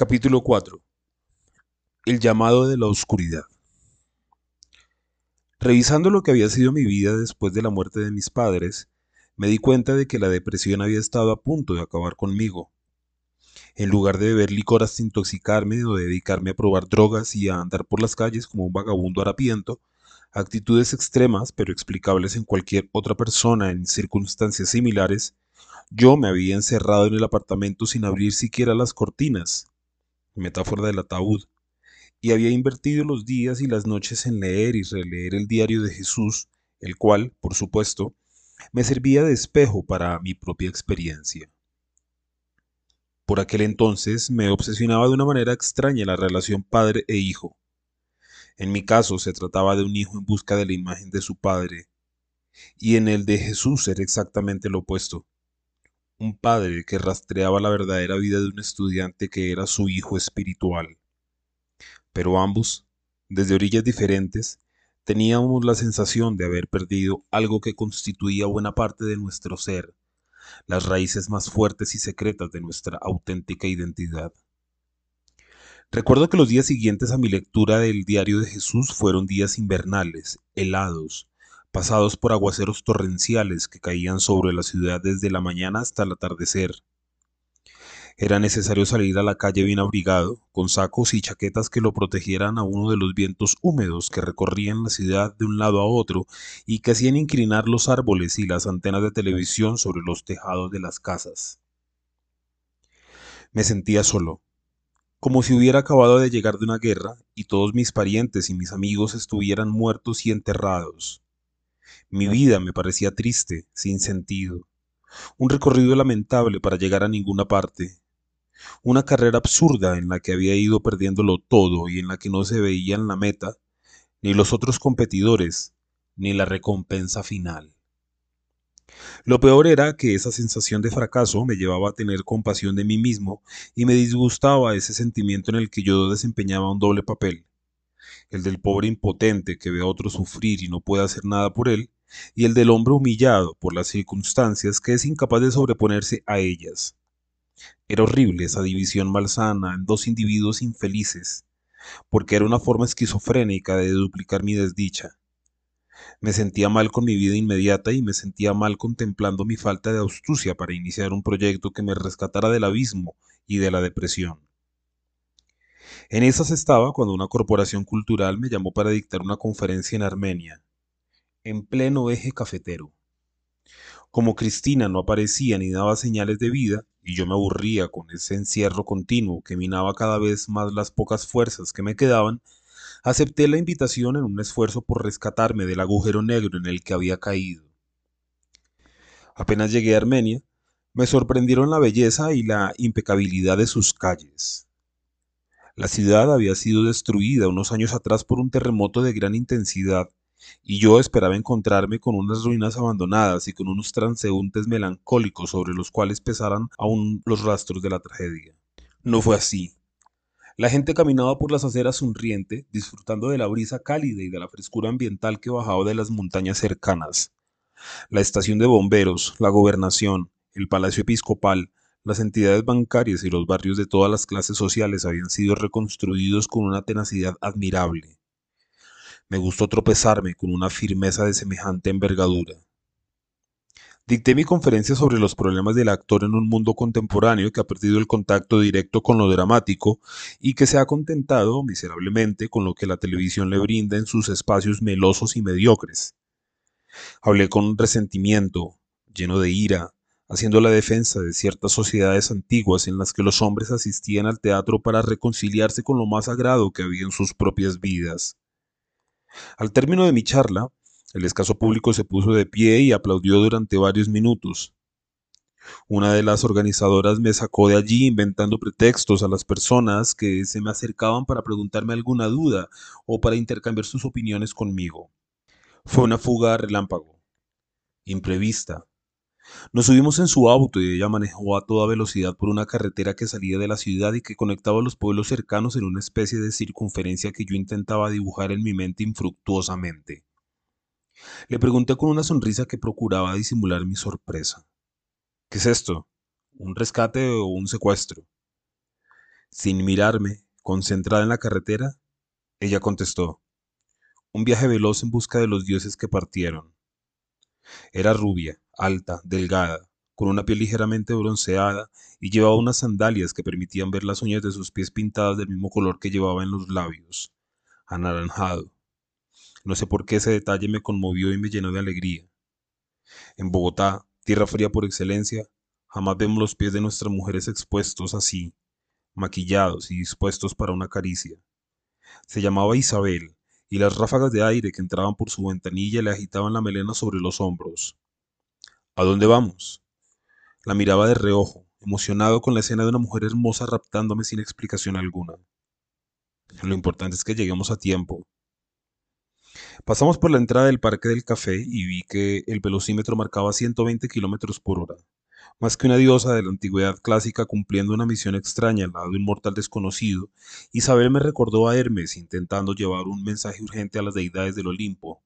Capítulo 4. El llamado de la oscuridad. Revisando lo que había sido mi vida después de la muerte de mis padres, me di cuenta de que la depresión había estado a punto de acabar conmigo. En lugar de beber licor hasta intoxicarme o dedicarme a probar drogas y a andar por las calles como un vagabundo harapiento, actitudes extremas pero explicables en cualquier otra persona en circunstancias similares, yo me había encerrado en el apartamento sin abrir siquiera las cortinas, metáfora del ataúd, y había invertido los días y las noches en leer y releer el diario de Jesús, el cual, por supuesto, me servía de espejo para mi propia experiencia. Por aquel entonces me obsesionaba de una manera extraña la relación padre e hijo. En mi caso se trataba de un hijo en busca de la imagen de su padre, y en el de Jesús era exactamente lo opuesto un padre que rastreaba la verdadera vida de un estudiante que era su hijo espiritual. Pero ambos, desde orillas diferentes, teníamos la sensación de haber perdido algo que constituía buena parte de nuestro ser, las raíces más fuertes y secretas de nuestra auténtica identidad. Recuerdo que los días siguientes a mi lectura del diario de Jesús fueron días invernales, helados, pasados por aguaceros torrenciales que caían sobre la ciudad desde la mañana hasta el atardecer. Era necesario salir a la calle bien abrigado, con sacos y chaquetas que lo protegieran a uno de los vientos húmedos que recorrían la ciudad de un lado a otro y que hacían inclinar los árboles y las antenas de televisión sobre los tejados de las casas. Me sentía solo, como si hubiera acabado de llegar de una guerra y todos mis parientes y mis amigos estuvieran muertos y enterrados. Mi vida me parecía triste, sin sentido. Un recorrido lamentable para llegar a ninguna parte. Una carrera absurda en la que había ido perdiéndolo todo y en la que no se veían la meta, ni los otros competidores, ni la recompensa final. Lo peor era que esa sensación de fracaso me llevaba a tener compasión de mí mismo y me disgustaba ese sentimiento en el que yo desempeñaba un doble papel, el del pobre impotente que ve a otro sufrir y no puede hacer nada por él, y el del hombre humillado por las circunstancias que es incapaz de sobreponerse a ellas. Era horrible esa división malsana en dos individuos infelices, porque era una forma esquizofrénica de duplicar mi desdicha. Me sentía mal con mi vida inmediata y me sentía mal contemplando mi falta de astucia para iniciar un proyecto que me rescatara del abismo y de la depresión. En esas estaba cuando una corporación cultural me llamó para dictar una conferencia en Armenia en pleno eje cafetero. Como Cristina no aparecía ni daba señales de vida, y yo me aburría con ese encierro continuo que minaba cada vez más las pocas fuerzas que me quedaban, acepté la invitación en un esfuerzo por rescatarme del agujero negro en el que había caído. Apenas llegué a Armenia, me sorprendieron la belleza y la impecabilidad de sus calles. La ciudad había sido destruida unos años atrás por un terremoto de gran intensidad y yo esperaba encontrarme con unas ruinas abandonadas y con unos transeúntes melancólicos sobre los cuales pesaran aún los rastros de la tragedia. No fue así. La gente caminaba por las aceras sonriente, disfrutando de la brisa cálida y de la frescura ambiental que bajaba de las montañas cercanas. La estación de bomberos, la gobernación, el palacio episcopal, las entidades bancarias y los barrios de todas las clases sociales habían sido reconstruidos con una tenacidad admirable. Me gustó tropezarme con una firmeza de semejante envergadura. Dicté mi conferencia sobre los problemas del actor en un mundo contemporáneo que ha perdido el contacto directo con lo dramático y que se ha contentado miserablemente con lo que la televisión le brinda en sus espacios melosos y mediocres. Hablé con resentimiento, lleno de ira, haciendo la defensa de ciertas sociedades antiguas en las que los hombres asistían al teatro para reconciliarse con lo más sagrado que había en sus propias vidas. Al término de mi charla, el escaso público se puso de pie y aplaudió durante varios minutos. Una de las organizadoras me sacó de allí inventando pretextos a las personas que se me acercaban para preguntarme alguna duda o para intercambiar sus opiniones conmigo. Fue una fuga relámpago, imprevista, nos subimos en su auto y ella manejó a toda velocidad por una carretera que salía de la ciudad y que conectaba los pueblos cercanos en una especie de circunferencia que yo intentaba dibujar en mi mente infructuosamente. Le pregunté con una sonrisa que procuraba disimular mi sorpresa. ¿Qué es esto? ¿Un rescate o un secuestro? Sin mirarme, concentrada en la carretera, ella contestó, un viaje veloz en busca de los dioses que partieron. Era rubia, alta, delgada, con una piel ligeramente bronceada y llevaba unas sandalias que permitían ver las uñas de sus pies pintadas del mismo color que llevaba en los labios, anaranjado. No sé por qué ese detalle me conmovió y me llenó de alegría. En Bogotá, tierra fría por excelencia, jamás vemos los pies de nuestras mujeres expuestos así, maquillados y dispuestos para una caricia. Se llamaba Isabel, y las ráfagas de aire que entraban por su ventanilla le agitaban la melena sobre los hombros. ¿A dónde vamos? La miraba de reojo, emocionado con la escena de una mujer hermosa raptándome sin explicación alguna. Lo importante es que lleguemos a tiempo. Pasamos por la entrada del Parque del Café y vi que el velocímetro marcaba 120 kilómetros por hora más que una diosa de la antigüedad clásica cumpliendo una misión extraña al lado de un mortal desconocido, Isabel me recordó a Hermes intentando llevar un mensaje urgente a las deidades del Olimpo.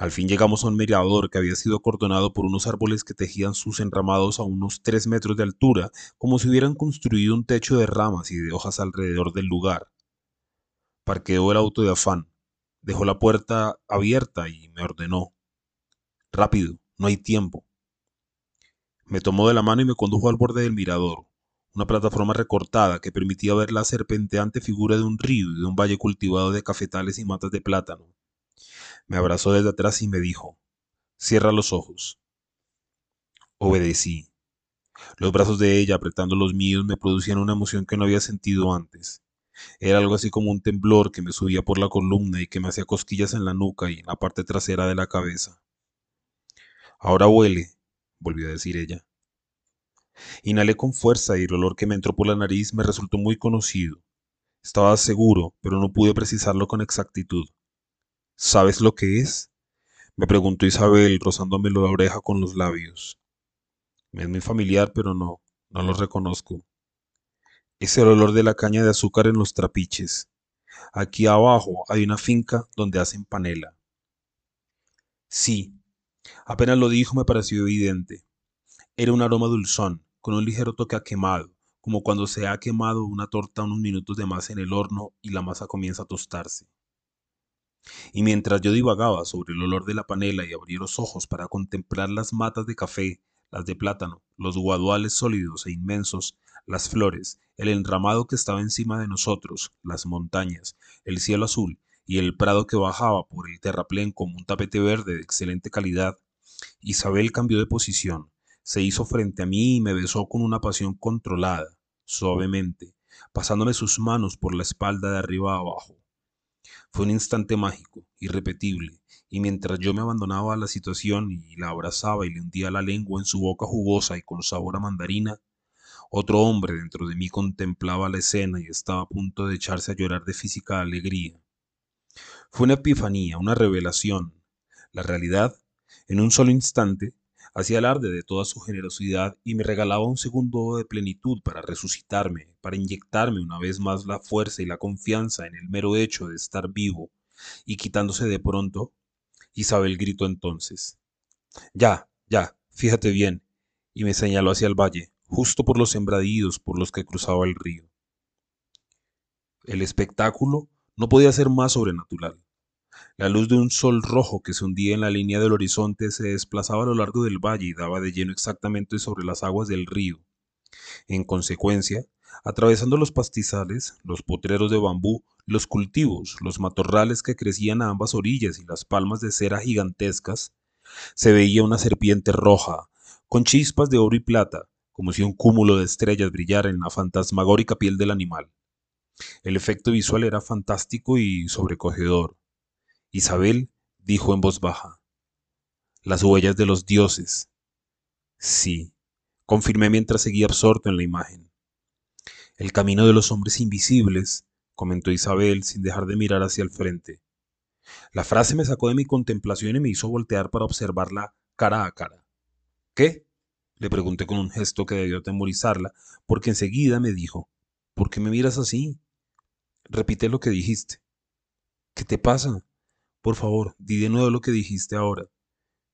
Al fin llegamos a un mirador que había sido acordonado por unos árboles que tejían sus enramados a unos tres metros de altura, como si hubieran construido un techo de ramas y de hojas alrededor del lugar. Parqueó el auto de afán, dejó la puerta abierta y me ordenó. Rápido, no hay tiempo. Me tomó de la mano y me condujo al borde del mirador, una plataforma recortada que permitía ver la serpenteante figura de un río y de un valle cultivado de cafetales y matas de plátano. Me abrazó desde atrás y me dijo, cierra los ojos. Obedecí. Los brazos de ella apretando los míos me producían una emoción que no había sentido antes. Era algo así como un temblor que me subía por la columna y que me hacía cosquillas en la nuca y en la parte trasera de la cabeza. Ahora huele, volvió a decir ella. Inhalé con fuerza y el olor que me entró por la nariz me resultó muy conocido. Estaba seguro, pero no pude precisarlo con exactitud. ¿Sabes lo que es? me preguntó Isabel, rozándome la oreja con los labios. Me es muy familiar, pero no, no lo reconozco. Es el olor de la caña de azúcar en los trapiches. Aquí abajo hay una finca donde hacen panela. Sí, Apenas lo dijo me pareció evidente. Era un aroma dulzón, con un ligero toque a quemado, como cuando se ha quemado una torta unos minutos de más en el horno y la masa comienza a tostarse. Y mientras yo divagaba sobre el olor de la panela y abrí los ojos para contemplar las matas de café, las de plátano, los guaduales sólidos e inmensos, las flores, el enramado que estaba encima de nosotros, las montañas, el cielo azul y el prado que bajaba por el terraplén como un tapete verde de excelente calidad, Isabel cambió de posición, se hizo frente a mí y me besó con una pasión controlada, suavemente, pasándome sus manos por la espalda de arriba a abajo. Fue un instante mágico, irrepetible, y mientras yo me abandonaba a la situación y la abrazaba y le hundía la lengua en su boca jugosa y con sabor a mandarina, otro hombre dentro de mí contemplaba la escena y estaba a punto de echarse a llorar de física alegría. Fue una epifanía, una revelación. La realidad, en un solo instante, hacía alarde de toda su generosidad y me regalaba un segundo de plenitud para resucitarme, para inyectarme una vez más la fuerza y la confianza en el mero hecho de estar vivo, y quitándose de pronto, Isabel gritó entonces, Ya, ya, fíjate bien, y me señaló hacia el valle, justo por los sembradíos por los que cruzaba el río. El espectáculo no podía ser más sobrenatural. La luz de un sol rojo que se hundía en la línea del horizonte se desplazaba a lo largo del valle y daba de lleno exactamente sobre las aguas del río. En consecuencia, atravesando los pastizales, los potreros de bambú, los cultivos, los matorrales que crecían a ambas orillas y las palmas de cera gigantescas, se veía una serpiente roja, con chispas de oro y plata, como si un cúmulo de estrellas brillara en la fantasmagórica piel del animal. El efecto visual era fantástico y sobrecogedor. Isabel dijo en voz baja, las huellas de los dioses. Sí, confirmé mientras seguía absorto en la imagen. El camino de los hombres invisibles, comentó Isabel sin dejar de mirar hacia el frente. La frase me sacó de mi contemplación y me hizo voltear para observarla cara a cara. ¿Qué? Le pregunté con un gesto que debió atemorizarla, porque enseguida me dijo, ¿por qué me miras así? Repite lo que dijiste. ¿Qué te pasa? Por favor, di de nuevo lo que dijiste ahora.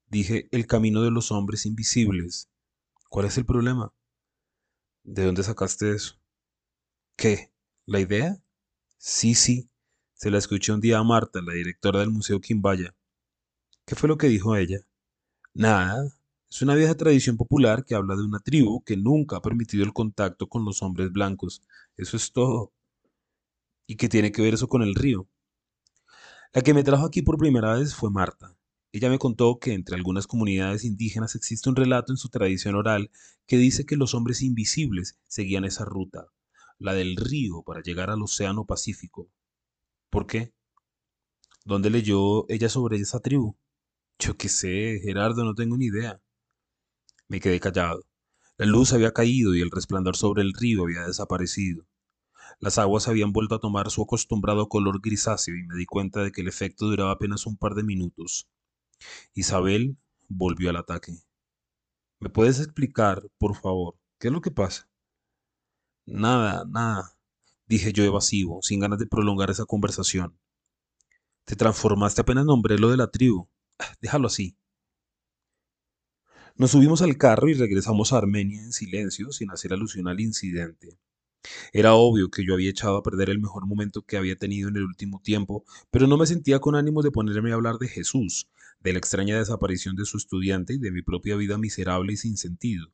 Dije el camino de los hombres invisibles. ¿Cuál es el problema? ¿De dónde sacaste eso? ¿Qué? ¿La idea? Sí, sí. Se la escuché un día a Marta, la directora del Museo Quimbaya. ¿Qué fue lo que dijo ella? Nada. Es una vieja tradición popular que habla de una tribu que nunca ha permitido el contacto con los hombres blancos. Eso es todo. ¿Y qué tiene que ver eso con el río? La que me trajo aquí por primera vez fue Marta. Ella me contó que entre algunas comunidades indígenas existe un relato en su tradición oral que dice que los hombres invisibles seguían esa ruta, la del río para llegar al Océano Pacífico. ¿Por qué? ¿Dónde leyó ella sobre esa tribu? Yo qué sé, Gerardo, no tengo ni idea. Me quedé callado. La luz había caído y el resplandor sobre el río había desaparecido. Las aguas habían vuelto a tomar su acostumbrado color grisáceo y me di cuenta de que el efecto duraba apenas un par de minutos. Isabel volvió al ataque. ¿Me puedes explicar, por favor, qué es lo que pasa? Nada, nada, dije yo evasivo, sin ganas de prolongar esa conversación. Te transformaste apenas nombré lo de la tribu. Déjalo así. Nos subimos al carro y regresamos a Armenia en silencio, sin hacer alusión al incidente. Era obvio que yo había echado a perder el mejor momento que había tenido en el último tiempo, pero no me sentía con ánimos de ponerme a hablar de Jesús, de la extraña desaparición de su estudiante y de mi propia vida miserable y sin sentido.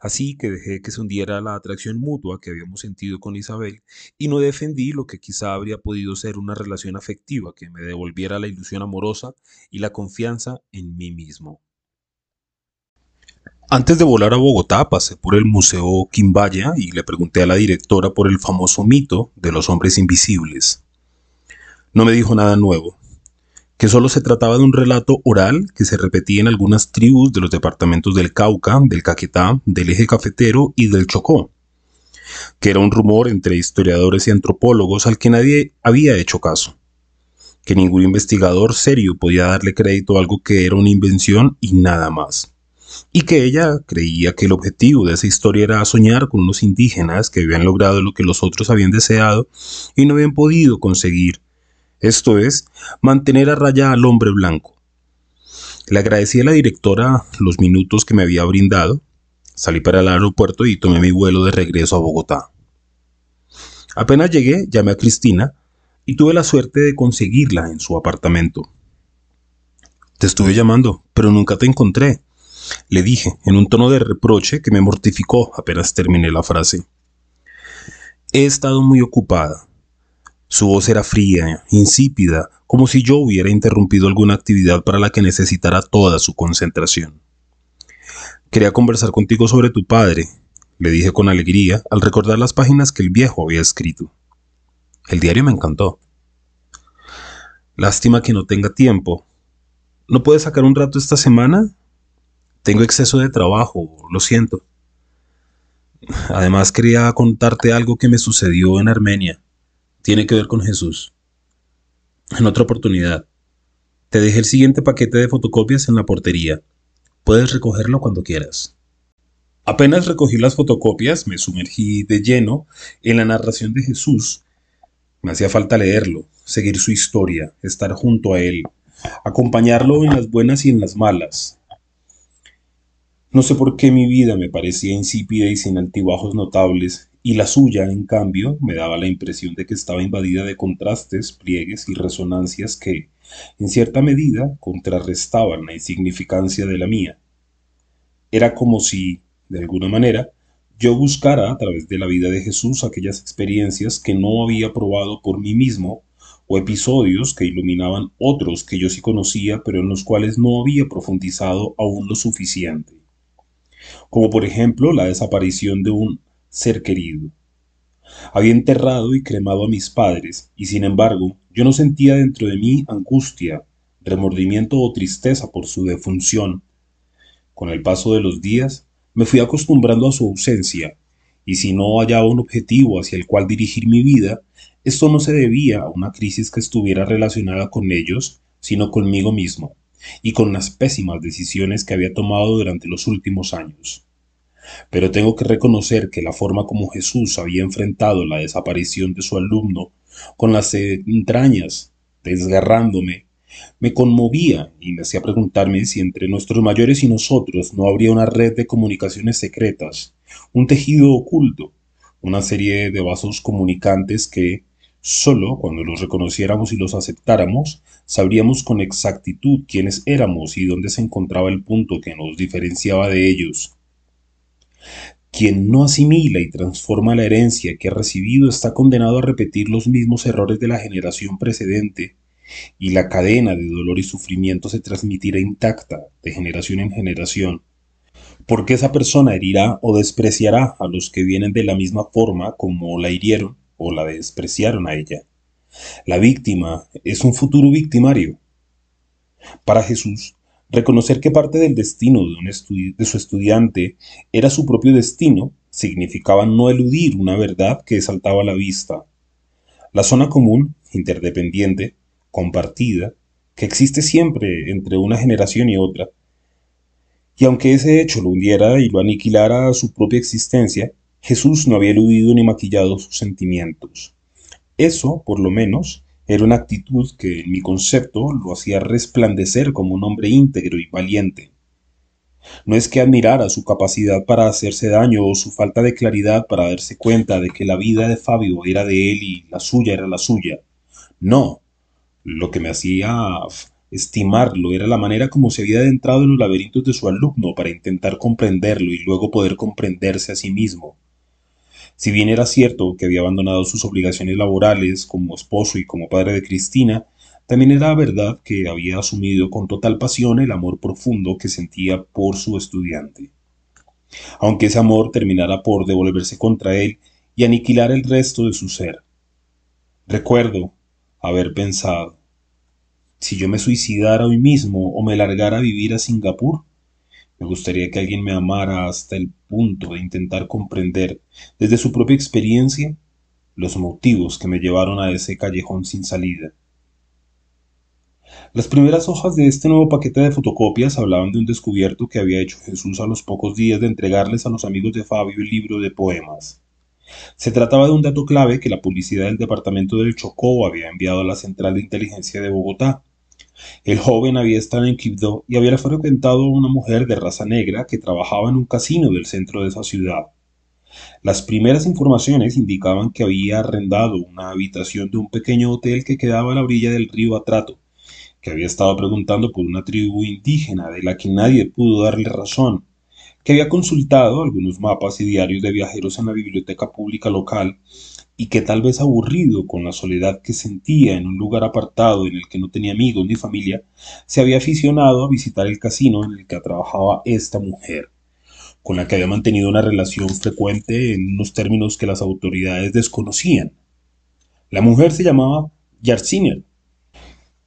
Así que dejé que se hundiera la atracción mutua que habíamos sentido con Isabel y no defendí lo que quizá habría podido ser una relación afectiva que me devolviera la ilusión amorosa y la confianza en mí mismo. Antes de volar a Bogotá pasé por el Museo Quimbaya y le pregunté a la directora por el famoso mito de los hombres invisibles. No me dijo nada nuevo, que solo se trataba de un relato oral que se repetía en algunas tribus de los departamentos del Cauca, del Caquetá, del eje cafetero y del Chocó, que era un rumor entre historiadores y antropólogos al que nadie había hecho caso, que ningún investigador serio podía darle crédito a algo que era una invención y nada más, y que ella creía que el objetivo de esa historia era soñar con unos indígenas que habían logrado lo que los otros habían deseado y no habían podido conseguir esto es, mantener a raya al hombre blanco. Le agradecí a la directora los minutos que me había brindado, salí para el aeropuerto y tomé mi vuelo de regreso a Bogotá. Apenas llegué, llamé a Cristina y tuve la suerte de conseguirla en su apartamento. Te estuve llamando, pero nunca te encontré, le dije en un tono de reproche que me mortificó apenas terminé la frase. He estado muy ocupada, su voz era fría, insípida, como si yo hubiera interrumpido alguna actividad para la que necesitara toda su concentración. Quería conversar contigo sobre tu padre, le dije con alegría al recordar las páginas que el viejo había escrito. El diario me encantó. Lástima que no tenga tiempo. ¿No puedes sacar un rato esta semana? Tengo exceso de trabajo, lo siento. Además quería contarte algo que me sucedió en Armenia tiene que ver con Jesús. En otra oportunidad, te dejé el siguiente paquete de fotocopias en la portería. Puedes recogerlo cuando quieras. Apenas recogí las fotocopias, me sumergí de lleno en la narración de Jesús. Me hacía falta leerlo, seguir su historia, estar junto a él, acompañarlo en las buenas y en las malas. No sé por qué mi vida me parecía insípida y sin altibajos notables, y la suya, en cambio, me daba la impresión de que estaba invadida de contrastes, pliegues y resonancias que, en cierta medida, contrarrestaban la insignificancia de la mía. Era como si, de alguna manera, yo buscara a través de la vida de Jesús aquellas experiencias que no había probado por mí mismo o episodios que iluminaban otros que yo sí conocía pero en los cuales no había profundizado aún lo suficiente. Como por ejemplo la desaparición de un ser querido. Había enterrado y cremado a mis padres, y sin embargo yo no sentía dentro de mí angustia, remordimiento o tristeza por su defunción. Con el paso de los días me fui acostumbrando a su ausencia, y si no hallaba un objetivo hacia el cual dirigir mi vida, esto no se debía a una crisis que estuviera relacionada con ellos, sino conmigo mismo, y con las pésimas decisiones que había tomado durante los últimos años. Pero tengo que reconocer que la forma como Jesús había enfrentado la desaparición de su alumno, con las entrañas desgarrándome, me conmovía y me hacía preguntarme si entre nuestros mayores y nosotros no habría una red de comunicaciones secretas, un tejido oculto, una serie de vasos comunicantes que, solo cuando los reconociéramos y los aceptáramos, sabríamos con exactitud quiénes éramos y dónde se encontraba el punto que nos diferenciaba de ellos. Quien no asimila y transforma la herencia que ha recibido está condenado a repetir los mismos errores de la generación precedente, y la cadena de dolor y sufrimiento se transmitirá intacta de generación en generación, porque esa persona herirá o despreciará a los que vienen de la misma forma como la hirieron o la despreciaron a ella. La víctima es un futuro victimario. Para Jesús, reconocer que parte del destino de, de su estudiante era su propio destino significaba no eludir una verdad que saltaba a la vista. La zona común, interdependiente, compartida, que existe siempre entre una generación y otra, y aunque ese hecho lo hundiera y lo aniquilara a su propia existencia, Jesús no había eludido ni maquillado sus sentimientos. Eso, por lo menos, era una actitud que en mi concepto lo hacía resplandecer como un hombre íntegro y valiente. No es que admirara su capacidad para hacerse daño o su falta de claridad para darse cuenta de que la vida de Fabio era de él y la suya era la suya. No, lo que me hacía estimarlo era la manera como se había adentrado en los laberintos de su alumno para intentar comprenderlo y luego poder comprenderse a sí mismo. Si bien era cierto que había abandonado sus obligaciones laborales como esposo y como padre de Cristina, también era verdad que había asumido con total pasión el amor profundo que sentía por su estudiante. Aunque ese amor terminara por devolverse contra él y aniquilar el resto de su ser. Recuerdo haber pensado, si yo me suicidara hoy mismo o me largara a vivir a Singapur, me gustaría que alguien me amara hasta el punto de intentar comprender, desde su propia experiencia, los motivos que me llevaron a ese callejón sin salida. Las primeras hojas de este nuevo paquete de fotocopias hablaban de un descubierto que había hecho Jesús a los pocos días de entregarles a los amigos de Fabio el libro de poemas. Se trataba de un dato clave que la publicidad del departamento del Chocó había enviado a la Central de Inteligencia de Bogotá, el joven había estado en Quibdó y había frecuentado a una mujer de raza negra que trabajaba en un casino del centro de esa ciudad. Las primeras informaciones indicaban que había arrendado una habitación de un pequeño hotel que quedaba a la orilla del río Atrato, que había estado preguntando por una tribu indígena de la que nadie pudo darle razón, que había consultado algunos mapas y diarios de viajeros en la biblioteca pública local y que tal vez aburrido con la soledad que sentía en un lugar apartado en el que no tenía amigos ni familia, se había aficionado a visitar el casino en el que trabajaba esta mujer, con la que había mantenido una relación frecuente en unos términos que las autoridades desconocían. La mujer se llamaba Yarsiner,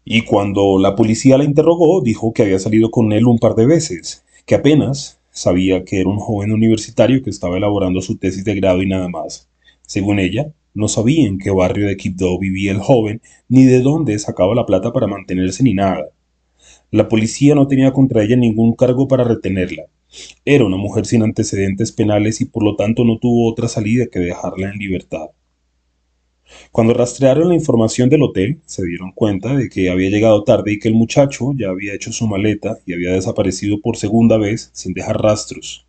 y cuando la policía la interrogó dijo que había salido con él un par de veces, que apenas sabía que era un joven universitario que estaba elaborando su tesis de grado y nada más. Según ella, no sabía en qué barrio de Quibdó vivía el joven, ni de dónde sacaba la plata para mantenerse ni nada. La policía no tenía contra ella ningún cargo para retenerla. Era una mujer sin antecedentes penales y por lo tanto no tuvo otra salida que dejarla en libertad. Cuando rastrearon la información del hotel, se dieron cuenta de que había llegado tarde y que el muchacho ya había hecho su maleta y había desaparecido por segunda vez sin dejar rastros.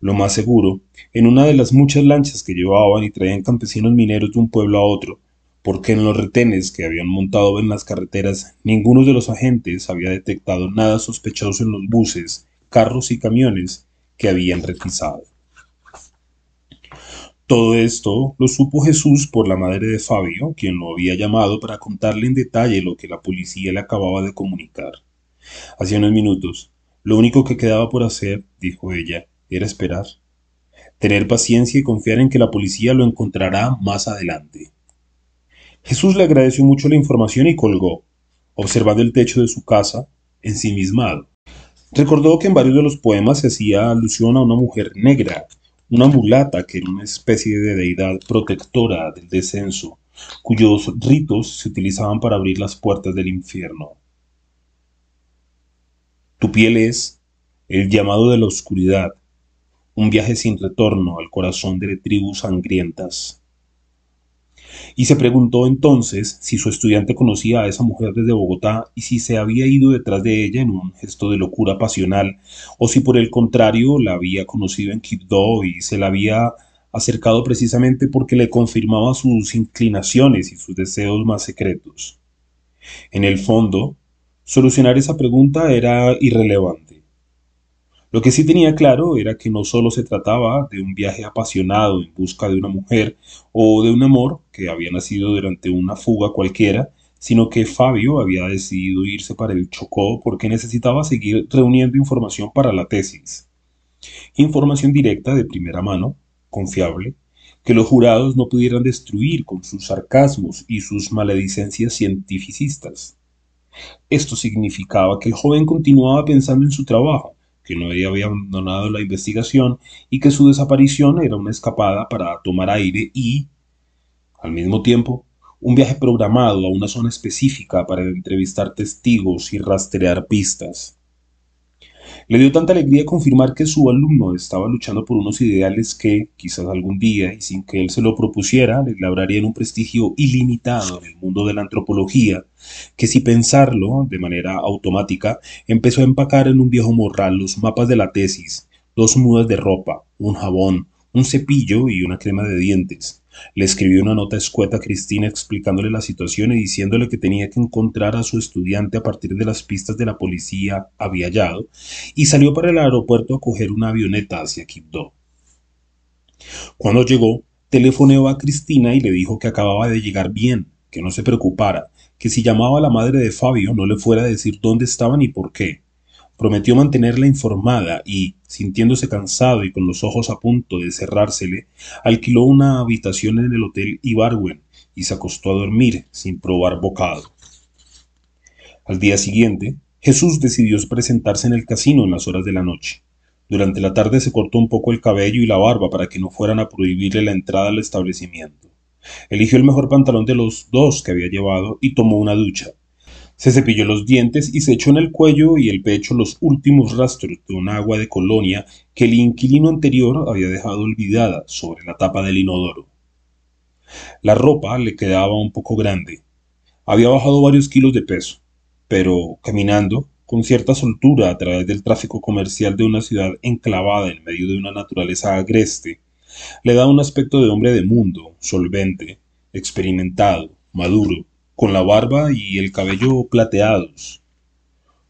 Lo más seguro en una de las muchas lanchas que llevaban y traían campesinos mineros de un pueblo a otro, porque en los retenes que habían montado en las carreteras ninguno de los agentes había detectado nada sospechoso en los buses, carros y camiones que habían requisado. Todo esto lo supo Jesús por la madre de Fabio, quien lo había llamado para contarle en detalle lo que la policía le acababa de comunicar. Hacía unos minutos, lo único que quedaba por hacer, dijo ella, era esperar tener paciencia y confiar en que la policía lo encontrará más adelante. Jesús le agradeció mucho la información y colgó, observando el techo de su casa, ensimismado. Recordó que en varios de los poemas se hacía alusión a una mujer negra, una mulata que era una especie de deidad protectora del descenso, cuyos ritos se utilizaban para abrir las puertas del infierno. Tu piel es el llamado de la oscuridad, un viaje sin retorno al corazón de tribus sangrientas. Y se preguntó entonces si su estudiante conocía a esa mujer desde Bogotá y si se había ido detrás de ella en un gesto de locura pasional, o si por el contrario la había conocido en Quibdó y se la había acercado precisamente porque le confirmaba sus inclinaciones y sus deseos más secretos. En el fondo, solucionar esa pregunta era irrelevante. Lo que sí tenía claro era que no solo se trataba de un viaje apasionado en busca de una mujer o de un amor que había nacido durante una fuga cualquiera, sino que Fabio había decidido irse para el Chocó porque necesitaba seguir reuniendo información para la tesis. Información directa de primera mano, confiable, que los jurados no pudieran destruir con sus sarcasmos y sus maledicencias cientificistas. Esto significaba que el joven continuaba pensando en su trabajo, que no había abandonado la investigación y que su desaparición era una escapada para tomar aire y, al mismo tiempo, un viaje programado a una zona específica para entrevistar testigos y rastrear pistas. Le dio tanta alegría confirmar que su alumno estaba luchando por unos ideales que, quizás algún día, y sin que él se lo propusiera, le labrarían un prestigio ilimitado en el mundo de la antropología, que si pensarlo de manera automática, empezó a empacar en un viejo morral los mapas de la tesis, dos mudas de ropa, un jabón, un cepillo y una crema de dientes. Le escribió una nota escueta a Cristina explicándole la situación y diciéndole que tenía que encontrar a su estudiante a partir de las pistas de la policía había hallado, y salió para el aeropuerto a coger una avioneta hacia Quibdó. Cuando llegó, telefoneó a Cristina y le dijo que acababa de llegar bien, que no se preocupara, que si llamaba a la madre de Fabio no le fuera a decir dónde estaba ni por qué, Prometió mantenerla informada y, sintiéndose cansado y con los ojos a punto de cerrársele, alquiló una habitación en el Hotel Ibarwen y se acostó a dormir sin probar bocado. Al día siguiente, Jesús decidió presentarse en el casino en las horas de la noche. Durante la tarde se cortó un poco el cabello y la barba para que no fueran a prohibirle la entrada al establecimiento. Eligió el mejor pantalón de los dos que había llevado y tomó una ducha, se cepilló los dientes y se echó en el cuello y el pecho los últimos rastros de un agua de colonia que el inquilino anterior había dejado olvidada sobre la tapa del inodoro. La ropa le quedaba un poco grande. Había bajado varios kilos de peso, pero caminando con cierta soltura a través del tráfico comercial de una ciudad enclavada en medio de una naturaleza agreste, le da un aspecto de hombre de mundo, solvente, experimentado, maduro, con la barba y el cabello plateados.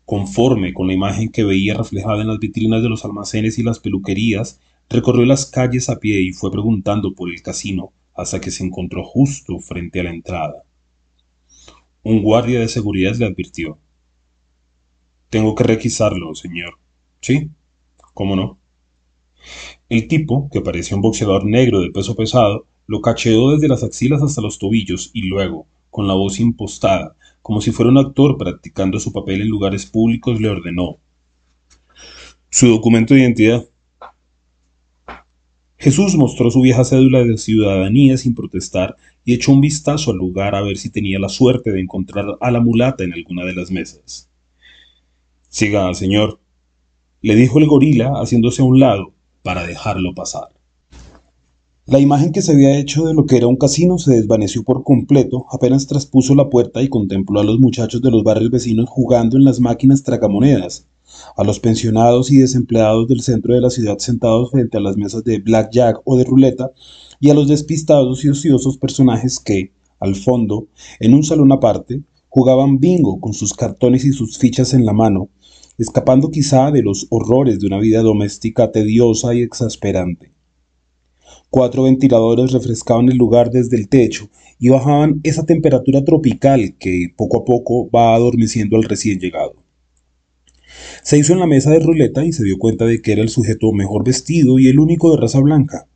Conforme con la imagen que veía reflejada en las vitrinas de los almacenes y las peluquerías, recorrió las calles a pie y fue preguntando por el casino hasta que se encontró justo frente a la entrada. Un guardia de seguridad le advirtió. Tengo que requisarlo, señor. ¿Sí? ¿Cómo no? El tipo, que parecía un boxeador negro de peso pesado, lo cacheó desde las axilas hasta los tobillos y luego, con la voz impostada, como si fuera un actor practicando su papel en lugares públicos, le ordenó su documento de identidad. Jesús mostró su vieja cédula de ciudadanía sin protestar y echó un vistazo al lugar a ver si tenía la suerte de encontrar a la mulata en alguna de las mesas. Siga, señor, le dijo el gorila haciéndose a un lado para dejarlo pasar. La imagen que se había hecho de lo que era un casino se desvaneció por completo apenas traspuso la puerta y contempló a los muchachos de los barrios vecinos jugando en las máquinas tragamonedas, a los pensionados y desempleados del centro de la ciudad sentados frente a las mesas de blackjack o de ruleta, y a los despistados y ociosos personajes que, al fondo, en un salón aparte, jugaban bingo con sus cartones y sus fichas en la mano, escapando quizá de los horrores de una vida doméstica tediosa y exasperante. Cuatro ventiladores refrescaban el lugar desde el techo y bajaban esa temperatura tropical que poco a poco va adormeciendo al recién llegado. Se hizo en la mesa de ruleta y se dio cuenta de que era el sujeto mejor vestido y el único de raza blanca.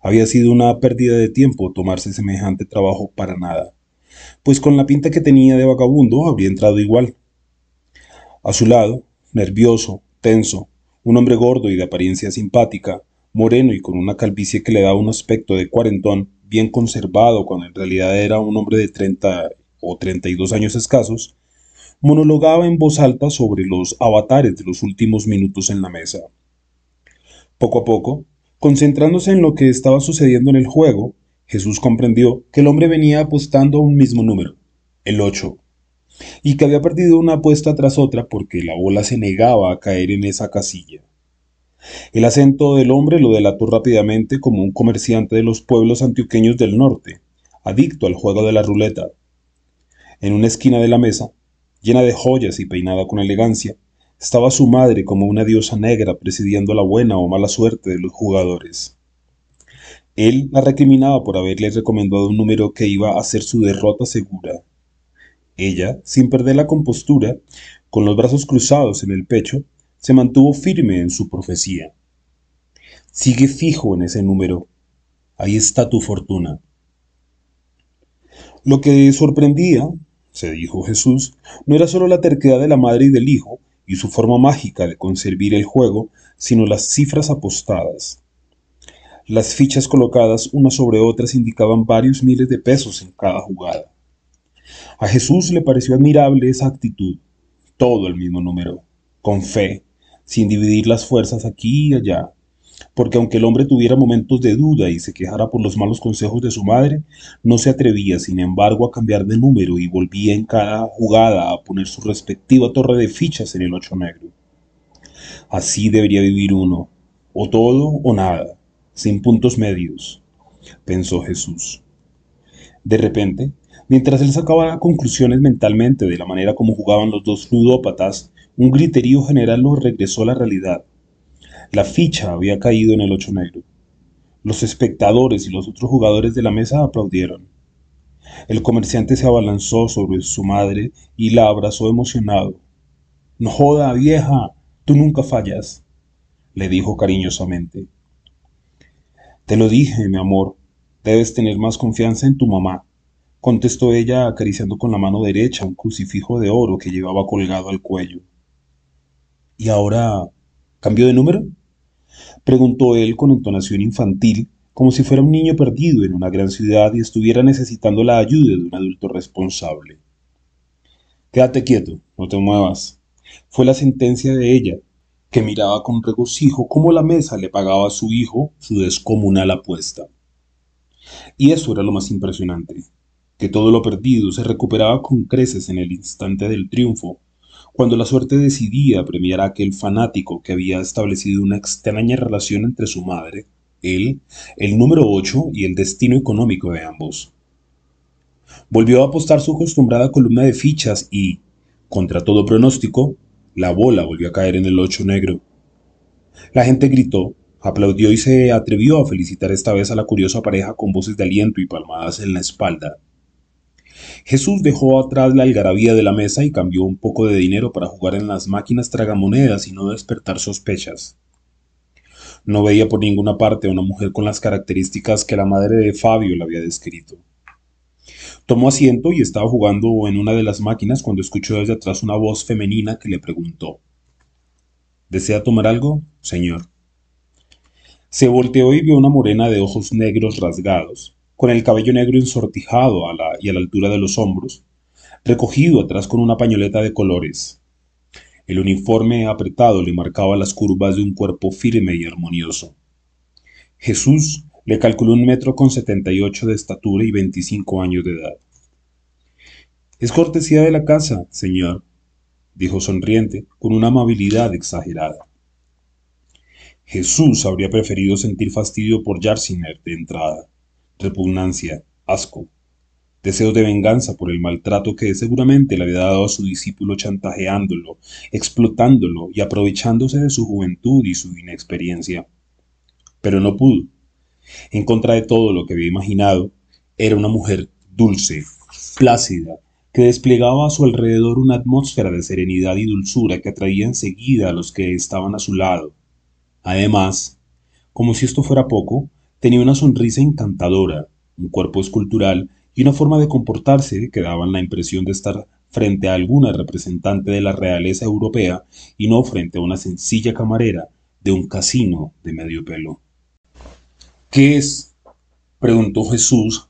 Había sido una pérdida de tiempo tomarse semejante trabajo para nada, pues con la pinta que tenía de vagabundo habría entrado igual. A su lado, nervioso, tenso, un hombre gordo y de apariencia simpática, moreno y con una calvicie que le daba un aspecto de cuarentón, bien conservado cuando en realidad era un hombre de 30 o 32 años escasos, monologaba en voz alta sobre los avatares de los últimos minutos en la mesa. Poco a poco, concentrándose en lo que estaba sucediendo en el juego, Jesús comprendió que el hombre venía apostando a un mismo número, el 8, y que había perdido una apuesta tras otra porque la bola se negaba a caer en esa casilla. El acento del hombre lo delató rápidamente como un comerciante de los pueblos antioqueños del norte, adicto al juego de la ruleta. En una esquina de la mesa, llena de joyas y peinada con elegancia, estaba su madre como una diosa negra presidiendo la buena o mala suerte de los jugadores. Él la recriminaba por haberle recomendado un número que iba a ser su derrota segura. Ella, sin perder la compostura, con los brazos cruzados en el pecho, se mantuvo firme en su profecía. Sigue fijo en ese número. Ahí está tu fortuna. Lo que sorprendía, se dijo Jesús, no era solo la terquedad de la madre y del hijo y su forma mágica de conservar el juego, sino las cifras apostadas. Las fichas colocadas unas sobre otras indicaban varios miles de pesos en cada jugada. A Jesús le pareció admirable esa actitud, todo el mismo número, con fe, sin dividir las fuerzas aquí y allá, porque aunque el hombre tuviera momentos de duda y se quejara por los malos consejos de su madre, no se atrevía, sin embargo, a cambiar de número y volvía en cada jugada a poner su respectiva torre de fichas en el ocho negro. Así debería vivir uno, o todo o nada, sin puntos medios, pensó Jesús. De repente, Mientras él sacaba conclusiones mentalmente de la manera como jugaban los dos ludópatas, un griterío general lo regresó a la realidad. La ficha había caído en el ocho negro. Los espectadores y los otros jugadores de la mesa aplaudieron. El comerciante se abalanzó sobre su madre y la abrazó emocionado. No joda, vieja, tú nunca fallas, le dijo cariñosamente. Te lo dije, mi amor, debes tener más confianza en tu mamá contestó ella acariciando con la mano derecha un crucifijo de oro que llevaba colgado al cuello. ¿Y ahora cambio de número? preguntó él con entonación infantil, como si fuera un niño perdido en una gran ciudad y estuviera necesitando la ayuda de un adulto responsable. Quédate quieto, no te muevas. Fue la sentencia de ella, que miraba con regocijo cómo la mesa le pagaba a su hijo su descomunal apuesta. Y eso era lo más impresionante que todo lo perdido se recuperaba con creces en el instante del triunfo, cuando la suerte decidía premiar a aquel fanático que había establecido una extraña relación entre su madre, él, el número 8 y el destino económico de ambos. Volvió a apostar su acostumbrada columna de fichas y, contra todo pronóstico, la bola volvió a caer en el 8 negro. La gente gritó, aplaudió y se atrevió a felicitar esta vez a la curiosa pareja con voces de aliento y palmadas en la espalda. Jesús dejó atrás la algarabía de la mesa y cambió un poco de dinero para jugar en las máquinas tragamonedas y no despertar sospechas. No veía por ninguna parte a una mujer con las características que la madre de Fabio le había descrito. Tomó asiento y estaba jugando en una de las máquinas cuando escuchó desde atrás una voz femenina que le preguntó ¿Desea tomar algo, señor? Se volteó y vio una morena de ojos negros rasgados, con el cabello negro ensortijado a la, y a la altura de los hombros, recogido atrás con una pañoleta de colores. El uniforme apretado le marcaba las curvas de un cuerpo firme y armonioso. Jesús le calculó un metro con setenta y ocho de estatura y veinticinco años de edad. Es cortesía de la casa, señor, dijo sonriente, con una amabilidad exagerada. Jesús habría preferido sentir fastidio por Jarsimer de entrada repugnancia, asco, deseos de venganza por el maltrato que seguramente le había dado a su discípulo chantajeándolo, explotándolo y aprovechándose de su juventud y su inexperiencia. Pero no pudo. En contra de todo lo que había imaginado, era una mujer dulce, plácida, que desplegaba a su alrededor una atmósfera de serenidad y dulzura que atraía enseguida a los que estaban a su lado. Además, como si esto fuera poco, Tenía una sonrisa encantadora, un cuerpo escultural y una forma de comportarse que daban la impresión de estar frente a alguna representante de la realeza europea y no frente a una sencilla camarera de un casino de medio pelo. ¿Qué es? preguntó Jesús,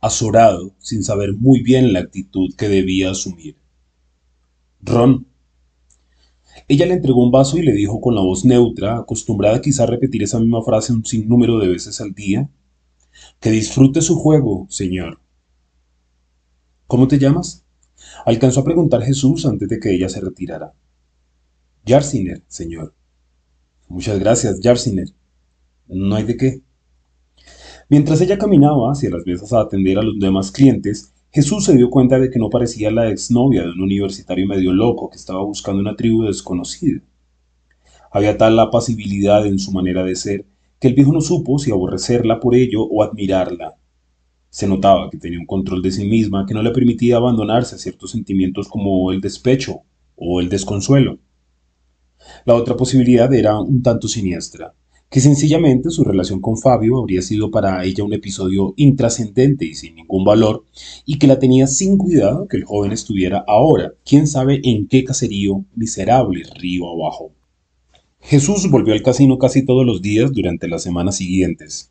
azorado, sin saber muy bien la actitud que debía asumir. Ron, ella le entregó un vaso y le dijo con la voz neutra, acostumbrada quizá a repetir esa misma frase un sinnúmero de veces al día, que disfrute su juego, señor. ¿Cómo te llamas? Alcanzó a preguntar Jesús antes de que ella se retirara. Yarsiner, señor. Muchas gracias, Jarsiner. No hay de qué. Mientras ella caminaba hacia las mesas a atender a los demás clientes, Jesús se dio cuenta de que no parecía la exnovia de un universitario medio loco que estaba buscando una tribu desconocida. Había tal apacibilidad en su manera de ser que el viejo no supo si aborrecerla por ello o admirarla. Se notaba que tenía un control de sí misma que no le permitía abandonarse a ciertos sentimientos como el despecho o el desconsuelo. La otra posibilidad era un tanto siniestra, que sencillamente su relación con Fabio habría sido para ella un episodio intrascendente y sin ningún valor, y que la tenía sin cuidado que el joven estuviera ahora, quién sabe en qué caserío miserable río abajo. Jesús volvió al casino casi todos los días durante las semanas siguientes.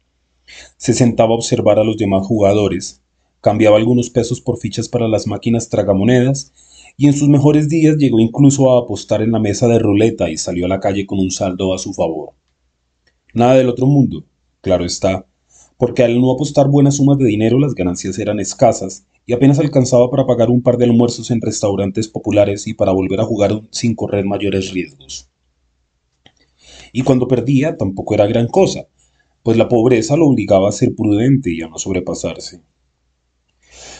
Se sentaba a observar a los demás jugadores, cambiaba algunos pesos por fichas para las máquinas tragamonedas y en sus mejores días llegó incluso a apostar en la mesa de ruleta y salió a la calle con un saldo a su favor. Nada del otro mundo, claro está, porque al no apostar buenas sumas de dinero las ganancias eran escasas y apenas alcanzaba para pagar un par de almuerzos en restaurantes populares y para volver a jugar sin correr mayores riesgos. Y cuando perdía tampoco era gran cosa, pues la pobreza lo obligaba a ser prudente y a no sobrepasarse.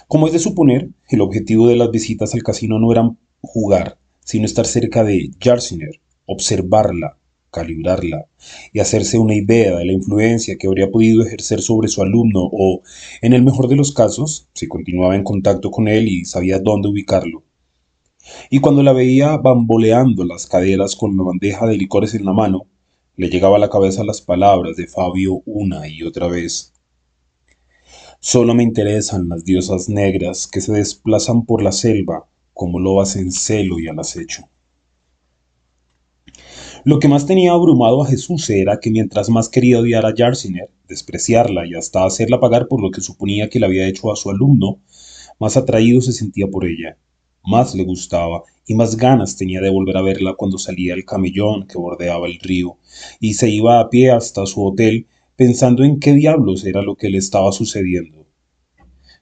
Como es de suponer, el objetivo de las visitas al casino no era jugar, sino estar cerca de Jarsiner, observarla, calibrarla y hacerse una idea de la influencia que habría podido ejercer sobre su alumno o, en el mejor de los casos, si continuaba en contacto con él y sabía dónde ubicarlo. Y cuando la veía bamboleando las caderas con la bandeja de licores en la mano, le llegaba a la cabeza las palabras de Fabio una y otra vez. Solo me interesan las diosas negras que se desplazan por la selva como lobas en celo y al acecho. Lo que más tenía abrumado a Jesús era que mientras más quería odiar a Jarsiner, despreciarla y hasta hacerla pagar por lo que suponía que le había hecho a su alumno, más atraído se sentía por ella, más le gustaba y más ganas tenía de volver a verla cuando salía el camellón que bordeaba el río y se iba a pie hasta su hotel pensando en qué diablos era lo que le estaba sucediendo.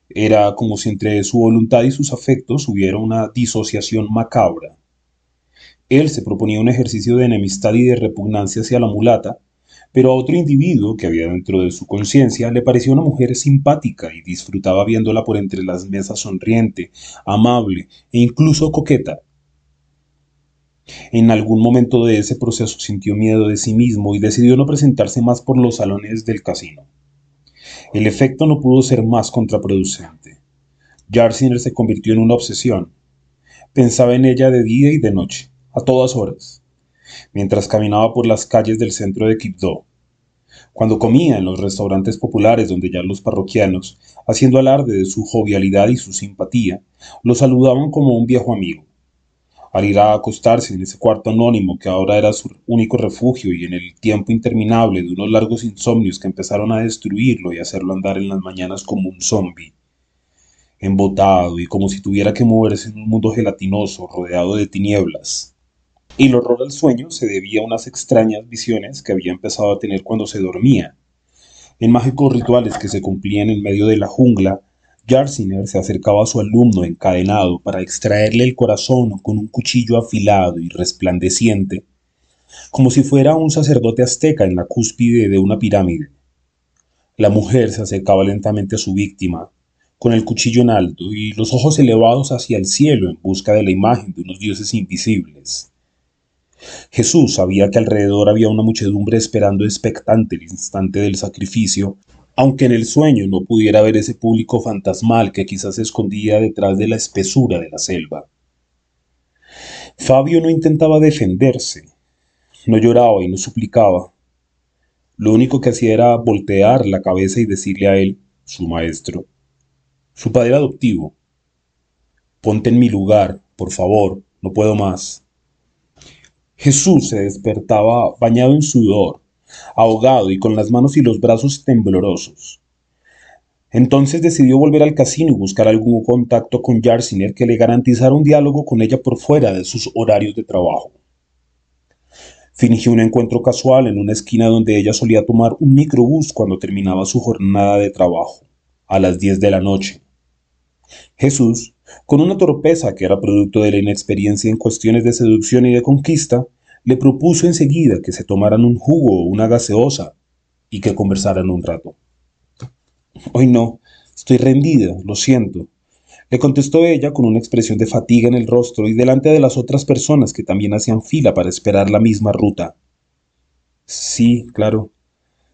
Era como si entre su voluntad y sus afectos hubiera una disociación macabra. Él se proponía un ejercicio de enemistad y de repugnancia hacia la mulata, pero a otro individuo que había dentro de su conciencia le pareció una mujer simpática y disfrutaba viéndola por entre las mesas sonriente, amable e incluso coqueta. En algún momento de ese proceso sintió miedo de sí mismo y decidió no presentarse más por los salones del casino. El efecto no pudo ser más contraproducente. Jarsiner se convirtió en una obsesión. Pensaba en ella de día y de noche a todas horas, mientras caminaba por las calles del centro de Quibdó, cuando comía en los restaurantes populares donde ya los parroquianos, haciendo alarde de su jovialidad y su simpatía, lo saludaban como un viejo amigo. Al ir a acostarse en ese cuarto anónimo que ahora era su único refugio y en el tiempo interminable de unos largos insomnios que empezaron a destruirlo y hacerlo andar en las mañanas como un zombi, embotado y como si tuviera que moverse en un mundo gelatinoso rodeado de tinieblas, el horror al sueño se debía a unas extrañas visiones que había empezado a tener cuando se dormía. En mágicos rituales que se cumplían en medio de la jungla, Jarsiner se acercaba a su alumno encadenado para extraerle el corazón con un cuchillo afilado y resplandeciente, como si fuera un sacerdote azteca en la cúspide de una pirámide. La mujer se acercaba lentamente a su víctima, con el cuchillo en alto y los ojos elevados hacia el cielo en busca de la imagen de unos dioses invisibles. Jesús sabía que alrededor había una muchedumbre esperando expectante el instante del sacrificio, aunque en el sueño no pudiera ver ese público fantasmal que quizás se escondía detrás de la espesura de la selva. Fabio no intentaba defenderse, no lloraba y no suplicaba. Lo único que hacía era voltear la cabeza y decirle a él, su maestro, su padre adoptivo, ponte en mi lugar, por favor, no puedo más. Jesús se despertaba bañado en sudor, ahogado y con las manos y los brazos temblorosos. Entonces decidió volver al casino y buscar algún contacto con Jarsiner que le garantizara un diálogo con ella por fuera de sus horarios de trabajo. Fingió un encuentro casual en una esquina donde ella solía tomar un microbús cuando terminaba su jornada de trabajo, a las 10 de la noche. Jesús con una torpeza que era producto de la inexperiencia en cuestiones de seducción y de conquista, le propuso enseguida que se tomaran un jugo o una gaseosa y que conversaran un rato. Hoy no, estoy rendida, lo siento, le contestó ella con una expresión de fatiga en el rostro y delante de las otras personas que también hacían fila para esperar la misma ruta. Sí, claro,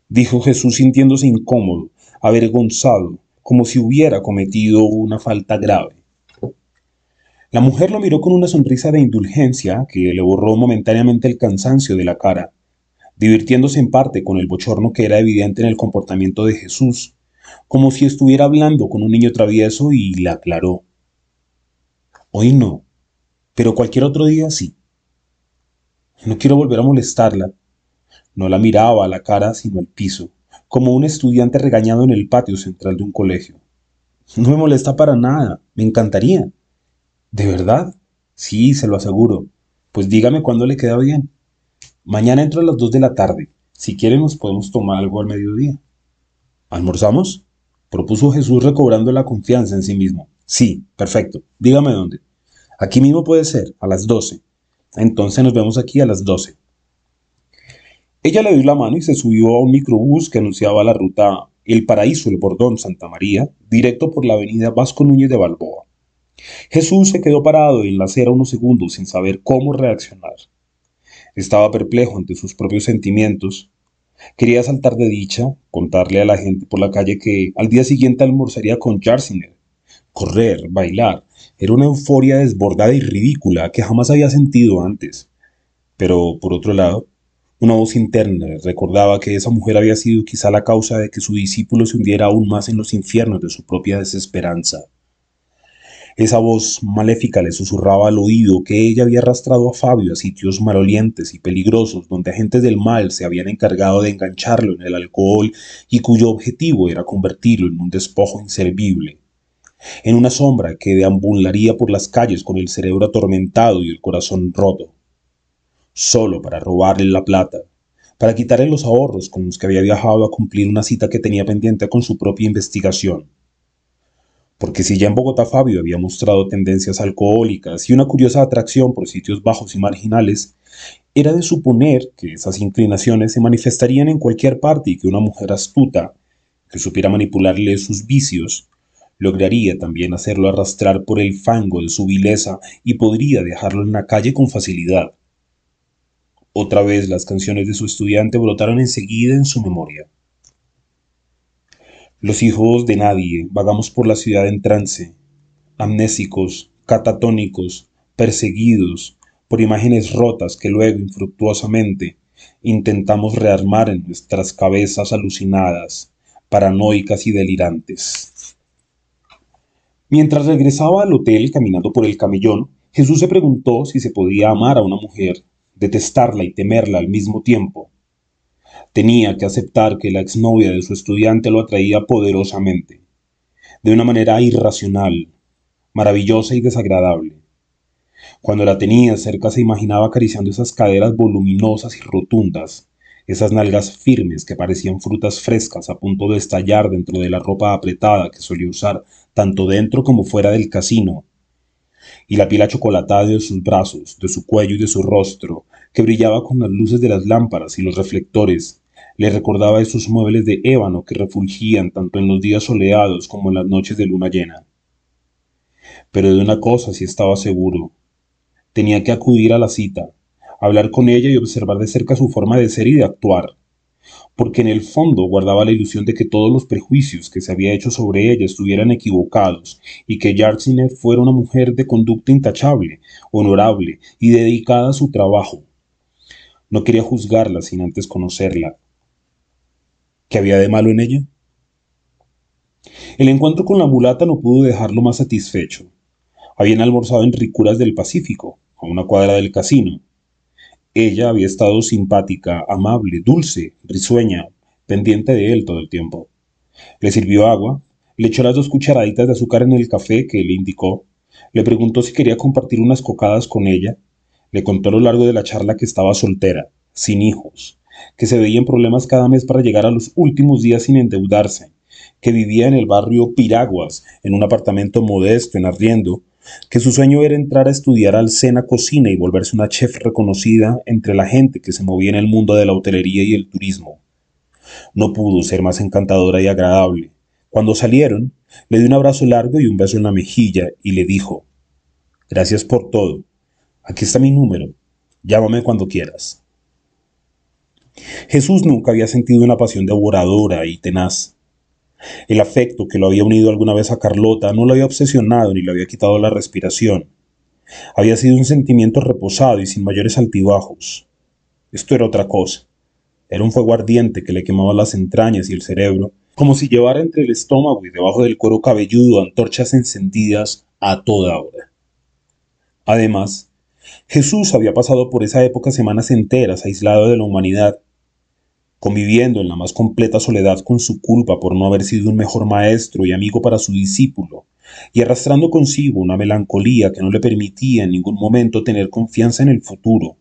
dijo Jesús sintiéndose incómodo, avergonzado, como si hubiera cometido una falta grave. La mujer lo miró con una sonrisa de indulgencia que le borró momentáneamente el cansancio de la cara, divirtiéndose en parte con el bochorno que era evidente en el comportamiento de Jesús, como si estuviera hablando con un niño travieso y le aclaró. Hoy no, pero cualquier otro día sí. No quiero volver a molestarla. No la miraba a la cara sino al piso, como un estudiante regañado en el patio central de un colegio. No me molesta para nada, me encantaría. ¿De verdad? Sí, se lo aseguro. Pues dígame cuándo le queda bien. Mañana entro a las dos de la tarde. Si quiere nos podemos tomar algo al mediodía. ¿Almorzamos? propuso Jesús recobrando la confianza en sí mismo. Sí, perfecto. Dígame dónde. Aquí mismo puede ser, a las doce. Entonces nos vemos aquí a las doce. Ella le dio la mano y se subió a un microbús que anunciaba la ruta El Paraíso, el Bordón, Santa María, directo por la avenida Vasco Núñez de Balboa. Jesús se quedó parado en la acera unos segundos sin saber cómo reaccionar. Estaba perplejo ante sus propios sentimientos. Quería saltar de dicha, contarle a la gente por la calle que al día siguiente almorzaría con Jarciner. Correr, bailar, era una euforia desbordada y ridícula que jamás había sentido antes. Pero, por otro lado, una voz interna recordaba que esa mujer había sido quizá la causa de que su discípulo se hundiera aún más en los infiernos de su propia desesperanza. Esa voz maléfica le susurraba al oído que ella había arrastrado a Fabio a sitios malolientes y peligrosos donde agentes del mal se habían encargado de engancharlo en el alcohol y cuyo objetivo era convertirlo en un despojo inservible, en una sombra que deambularía por las calles con el cerebro atormentado y el corazón roto, solo para robarle la plata, para quitarle los ahorros con los que había viajado a cumplir una cita que tenía pendiente con su propia investigación porque si ya en Bogotá Fabio había mostrado tendencias alcohólicas y una curiosa atracción por sitios bajos y marginales, era de suponer que esas inclinaciones se manifestarían en cualquier parte y que una mujer astuta, que supiera manipularle sus vicios, lograría también hacerlo arrastrar por el fango de su vileza y podría dejarlo en la calle con facilidad. Otra vez las canciones de su estudiante brotaron enseguida en su memoria. Los hijos de nadie vagamos por la ciudad en trance, amnésicos, catatónicos, perseguidos por imágenes rotas que luego infructuosamente intentamos rearmar en nuestras cabezas alucinadas, paranoicas y delirantes. Mientras regresaba al hotel caminando por el camellón, Jesús se preguntó si se podía amar a una mujer, detestarla y temerla al mismo tiempo, Tenía que aceptar que la exnovia de su estudiante lo atraía poderosamente, de una manera irracional, maravillosa y desagradable. Cuando la tenía cerca se imaginaba acariciando esas caderas voluminosas y rotundas, esas nalgas firmes que parecían frutas frescas a punto de estallar dentro de la ropa apretada que solía usar tanto dentro como fuera del casino, y la piel chocolatada de sus brazos, de su cuello y de su rostro, que brillaba con las luces de las lámparas y los reflectores, le recordaba esos muebles de ébano que refulgían tanto en los días soleados como en las noches de luna llena. Pero de una cosa sí estaba seguro. Tenía que acudir a la cita, hablar con ella y observar de cerca su forma de ser y de actuar, porque en el fondo guardaba la ilusión de que todos los prejuicios que se había hecho sobre ella estuvieran equivocados y que Yarsinet fuera una mujer de conducta intachable, honorable y dedicada a su trabajo. No quería juzgarla sin antes conocerla, ¿Qué había de malo en ella? El encuentro con la mulata no pudo dejarlo más satisfecho. Habían almorzado en Ricuras del Pacífico, a una cuadra del casino. Ella había estado simpática, amable, dulce, risueña, pendiente de él todo el tiempo. Le sirvió agua, le echó las dos cucharaditas de azúcar en el café que le indicó, le preguntó si quería compartir unas cocadas con ella, le contó a lo largo de la charla que estaba soltera, sin hijos, que se veía en problemas cada mes para llegar a los últimos días sin endeudarse, que vivía en el barrio Piraguas, en un apartamento modesto en arriendo, que su sueño era entrar a estudiar al Sena Cocina y volverse una chef reconocida entre la gente que se movía en el mundo de la hotelería y el turismo. No pudo ser más encantadora y agradable. Cuando salieron, le dio un abrazo largo y un beso en la mejilla y le dijo, Gracias por todo. Aquí está mi número. Llámame cuando quieras. Jesús nunca había sentido una pasión devoradora y tenaz. El afecto que lo había unido alguna vez a Carlota no lo había obsesionado ni le había quitado la respiración. Había sido un sentimiento reposado y sin mayores altibajos. Esto era otra cosa. Era un fuego ardiente que le quemaba las entrañas y el cerebro, como si llevara entre el estómago y debajo del cuero cabelludo antorchas encendidas a toda hora. Además, Jesús había pasado por esa época semanas enteras aislado de la humanidad, conviviendo en la más completa soledad con su culpa por no haber sido un mejor maestro y amigo para su discípulo, y arrastrando consigo una melancolía que no le permitía en ningún momento tener confianza en el futuro.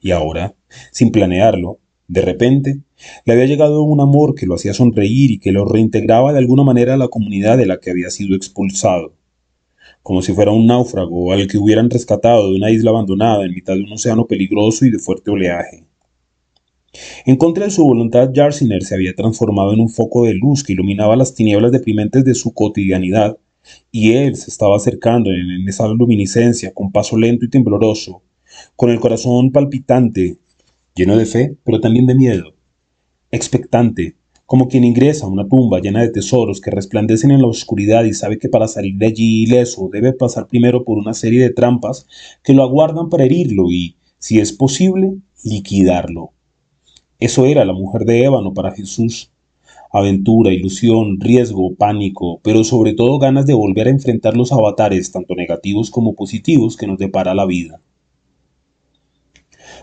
Y ahora, sin planearlo, de repente, le había llegado un amor que lo hacía sonreír y que lo reintegraba de alguna manera a la comunidad de la que había sido expulsado como si fuera un náufrago al que hubieran rescatado de una isla abandonada en mitad de un océano peligroso y de fuerte oleaje. En contra de su voluntad, Jarsiner se había transformado en un foco de luz que iluminaba las tinieblas deprimentes de su cotidianidad, y él se estaba acercando en esa luminiscencia con paso lento y tembloroso, con el corazón palpitante, lleno de fe, pero también de miedo, expectante, como quien ingresa a una tumba llena de tesoros que resplandecen en la oscuridad y sabe que para salir de allí ileso debe pasar primero por una serie de trampas que lo aguardan para herirlo y, si es posible, liquidarlo. Eso era la mujer de ébano para Jesús. Aventura, ilusión, riesgo, pánico, pero sobre todo ganas de volver a enfrentar los avatares, tanto negativos como positivos, que nos depara la vida.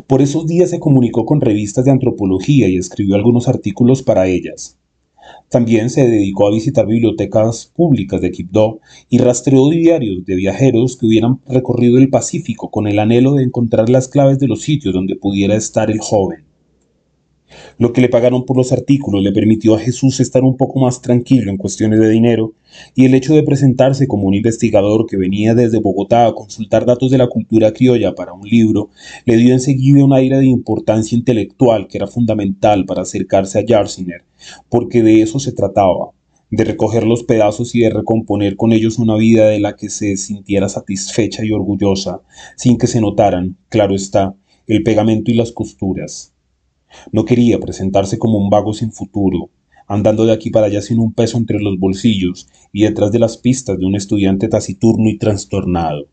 Por esos días se comunicó con revistas de antropología y escribió algunos artículos para ellas. También se dedicó a visitar bibliotecas públicas de Quibdó y rastreó diarios de viajeros que hubieran recorrido el Pacífico con el anhelo de encontrar las claves de los sitios donde pudiera estar el joven. Lo que le pagaron por los artículos le permitió a Jesús estar un poco más tranquilo en cuestiones de dinero, y el hecho de presentarse como un investigador que venía desde Bogotá a consultar datos de la cultura criolla para un libro, le dio enseguida un aire de importancia intelectual que era fundamental para acercarse a Jarsiner, porque de eso se trataba, de recoger los pedazos y de recomponer con ellos una vida de la que se sintiera satisfecha y orgullosa, sin que se notaran, claro está, el pegamento y las costuras. No quería presentarse como un vago sin futuro, andando de aquí para allá sin un peso entre los bolsillos y detrás de las pistas de un estudiante taciturno y trastornado.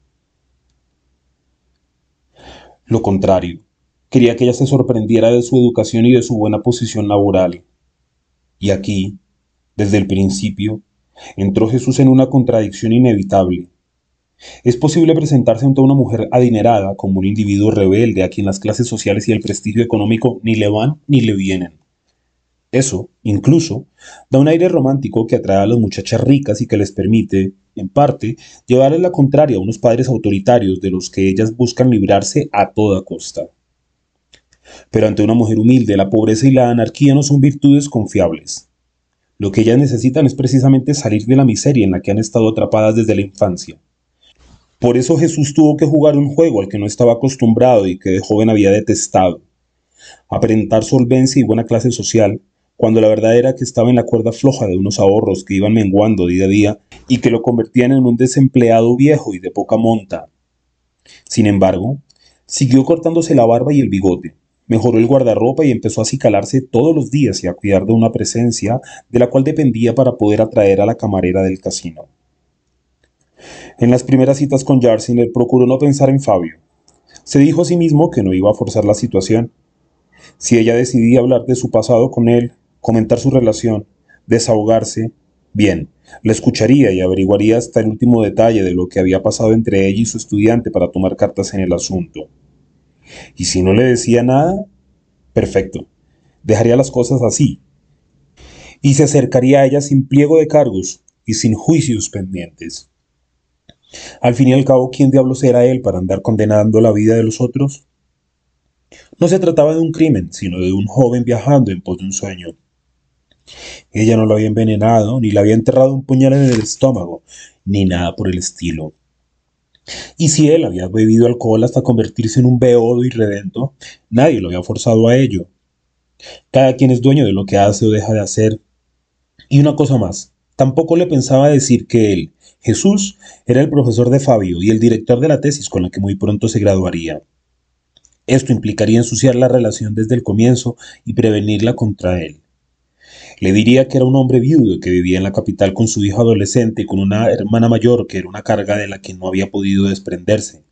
Lo contrario, quería que ella se sorprendiera de su educación y de su buena posición laboral. Y aquí, desde el principio, entró Jesús en una contradicción inevitable. Es posible presentarse ante una mujer adinerada como un individuo rebelde a quien las clases sociales y el prestigio económico ni le van ni le vienen. Eso, incluso, da un aire romántico que atrae a las muchachas ricas y que les permite, en parte, llevarles la contraria a unos padres autoritarios de los que ellas buscan librarse a toda costa. Pero ante una mujer humilde, la pobreza y la anarquía no son virtudes confiables. Lo que ellas necesitan es precisamente salir de la miseria en la que han estado atrapadas desde la infancia. Por eso Jesús tuvo que jugar un juego al que no estaba acostumbrado y que de joven había detestado. Aparentar solvencia y buena clase social, cuando la verdad era que estaba en la cuerda floja de unos ahorros que iban menguando día a día y que lo convertían en un desempleado viejo y de poca monta. Sin embargo, siguió cortándose la barba y el bigote, mejoró el guardarropa y empezó a acicalarse todos los días y a cuidar de una presencia de la cual dependía para poder atraer a la camarera del casino. En las primeras citas con Jarsiner procuró no pensar en Fabio. Se dijo a sí mismo que no iba a forzar la situación. Si ella decidía hablar de su pasado con él, comentar su relación, desahogarse, bien, la escucharía y averiguaría hasta el último detalle de lo que había pasado entre ella y su estudiante para tomar cartas en el asunto. Y si no le decía nada, perfecto, dejaría las cosas así. Y se acercaría a ella sin pliego de cargos y sin juicios pendientes. Al fin y al cabo, ¿quién diablos era él para andar condenando la vida de los otros? No se trataba de un crimen, sino de un joven viajando en pos de un sueño. Ella no lo había envenenado, ni le había enterrado un puñal en el estómago, ni nada por el estilo. Y si él había bebido alcohol hasta convertirse en un beodo irredento, nadie lo había forzado a ello. Cada quien es dueño de lo que hace o deja de hacer. Y una cosa más, tampoco le pensaba decir que él, Jesús, era el profesor de Fabio y el director de la tesis con la que muy pronto se graduaría. Esto implicaría ensuciar la relación desde el comienzo y prevenirla contra él. Le diría que era un hombre viudo que vivía en la capital con su hijo adolescente y con una hermana mayor que era una carga de la que no había podido desprenderse.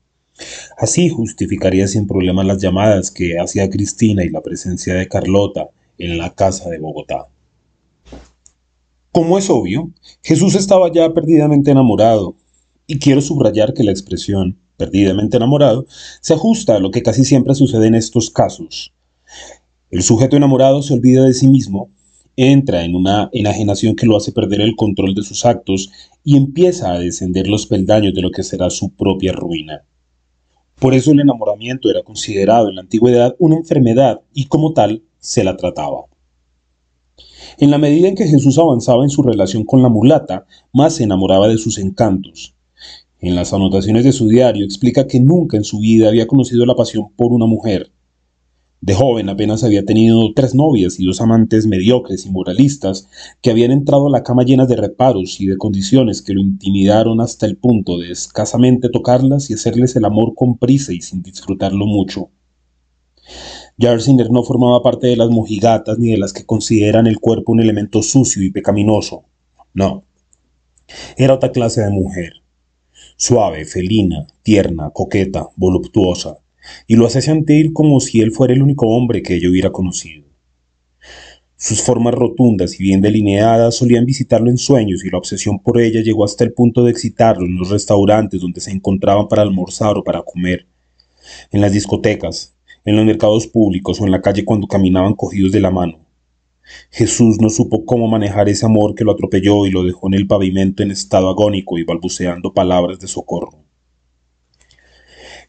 Así justificaría sin problema las llamadas que hacía Cristina y la presencia de Carlota en la casa de Bogotá. Como es obvio, Jesús estaba ya perdidamente enamorado, y quiero subrayar que la expresión perdidamente enamorado, se ajusta a lo que casi siempre sucede en estos casos. El sujeto enamorado se olvida de sí mismo, entra en una enajenación que lo hace perder el control de sus actos y empieza a descender los peldaños de lo que será su propia ruina. Por eso el enamoramiento era considerado en la antigüedad una enfermedad y como tal se la trataba. En la medida en que Jesús avanzaba en su relación con la mulata, más se enamoraba de sus encantos, en las anotaciones de su diario explica que nunca en su vida había conocido la pasión por una mujer. De joven apenas había tenido tres novias y dos amantes mediocres y moralistas que habían entrado a la cama llenas de reparos y de condiciones que lo intimidaron hasta el punto de escasamente tocarlas y hacerles el amor con prisa y sin disfrutarlo mucho. Jarsiner no formaba parte de las mojigatas ni de las que consideran el cuerpo un elemento sucio y pecaminoso. No. Era otra clase de mujer suave, felina, tierna, coqueta, voluptuosa, y lo hace sentir como si él fuera el único hombre que ella hubiera conocido. Sus formas rotundas y bien delineadas solían visitarlo en sueños y la obsesión por ella llegó hasta el punto de excitarlo en los restaurantes donde se encontraban para almorzar o para comer, en las discotecas, en los mercados públicos o en la calle cuando caminaban cogidos de la mano. Jesús no supo cómo manejar ese amor que lo atropelló y lo dejó en el pavimento en estado agónico y balbuceando palabras de socorro.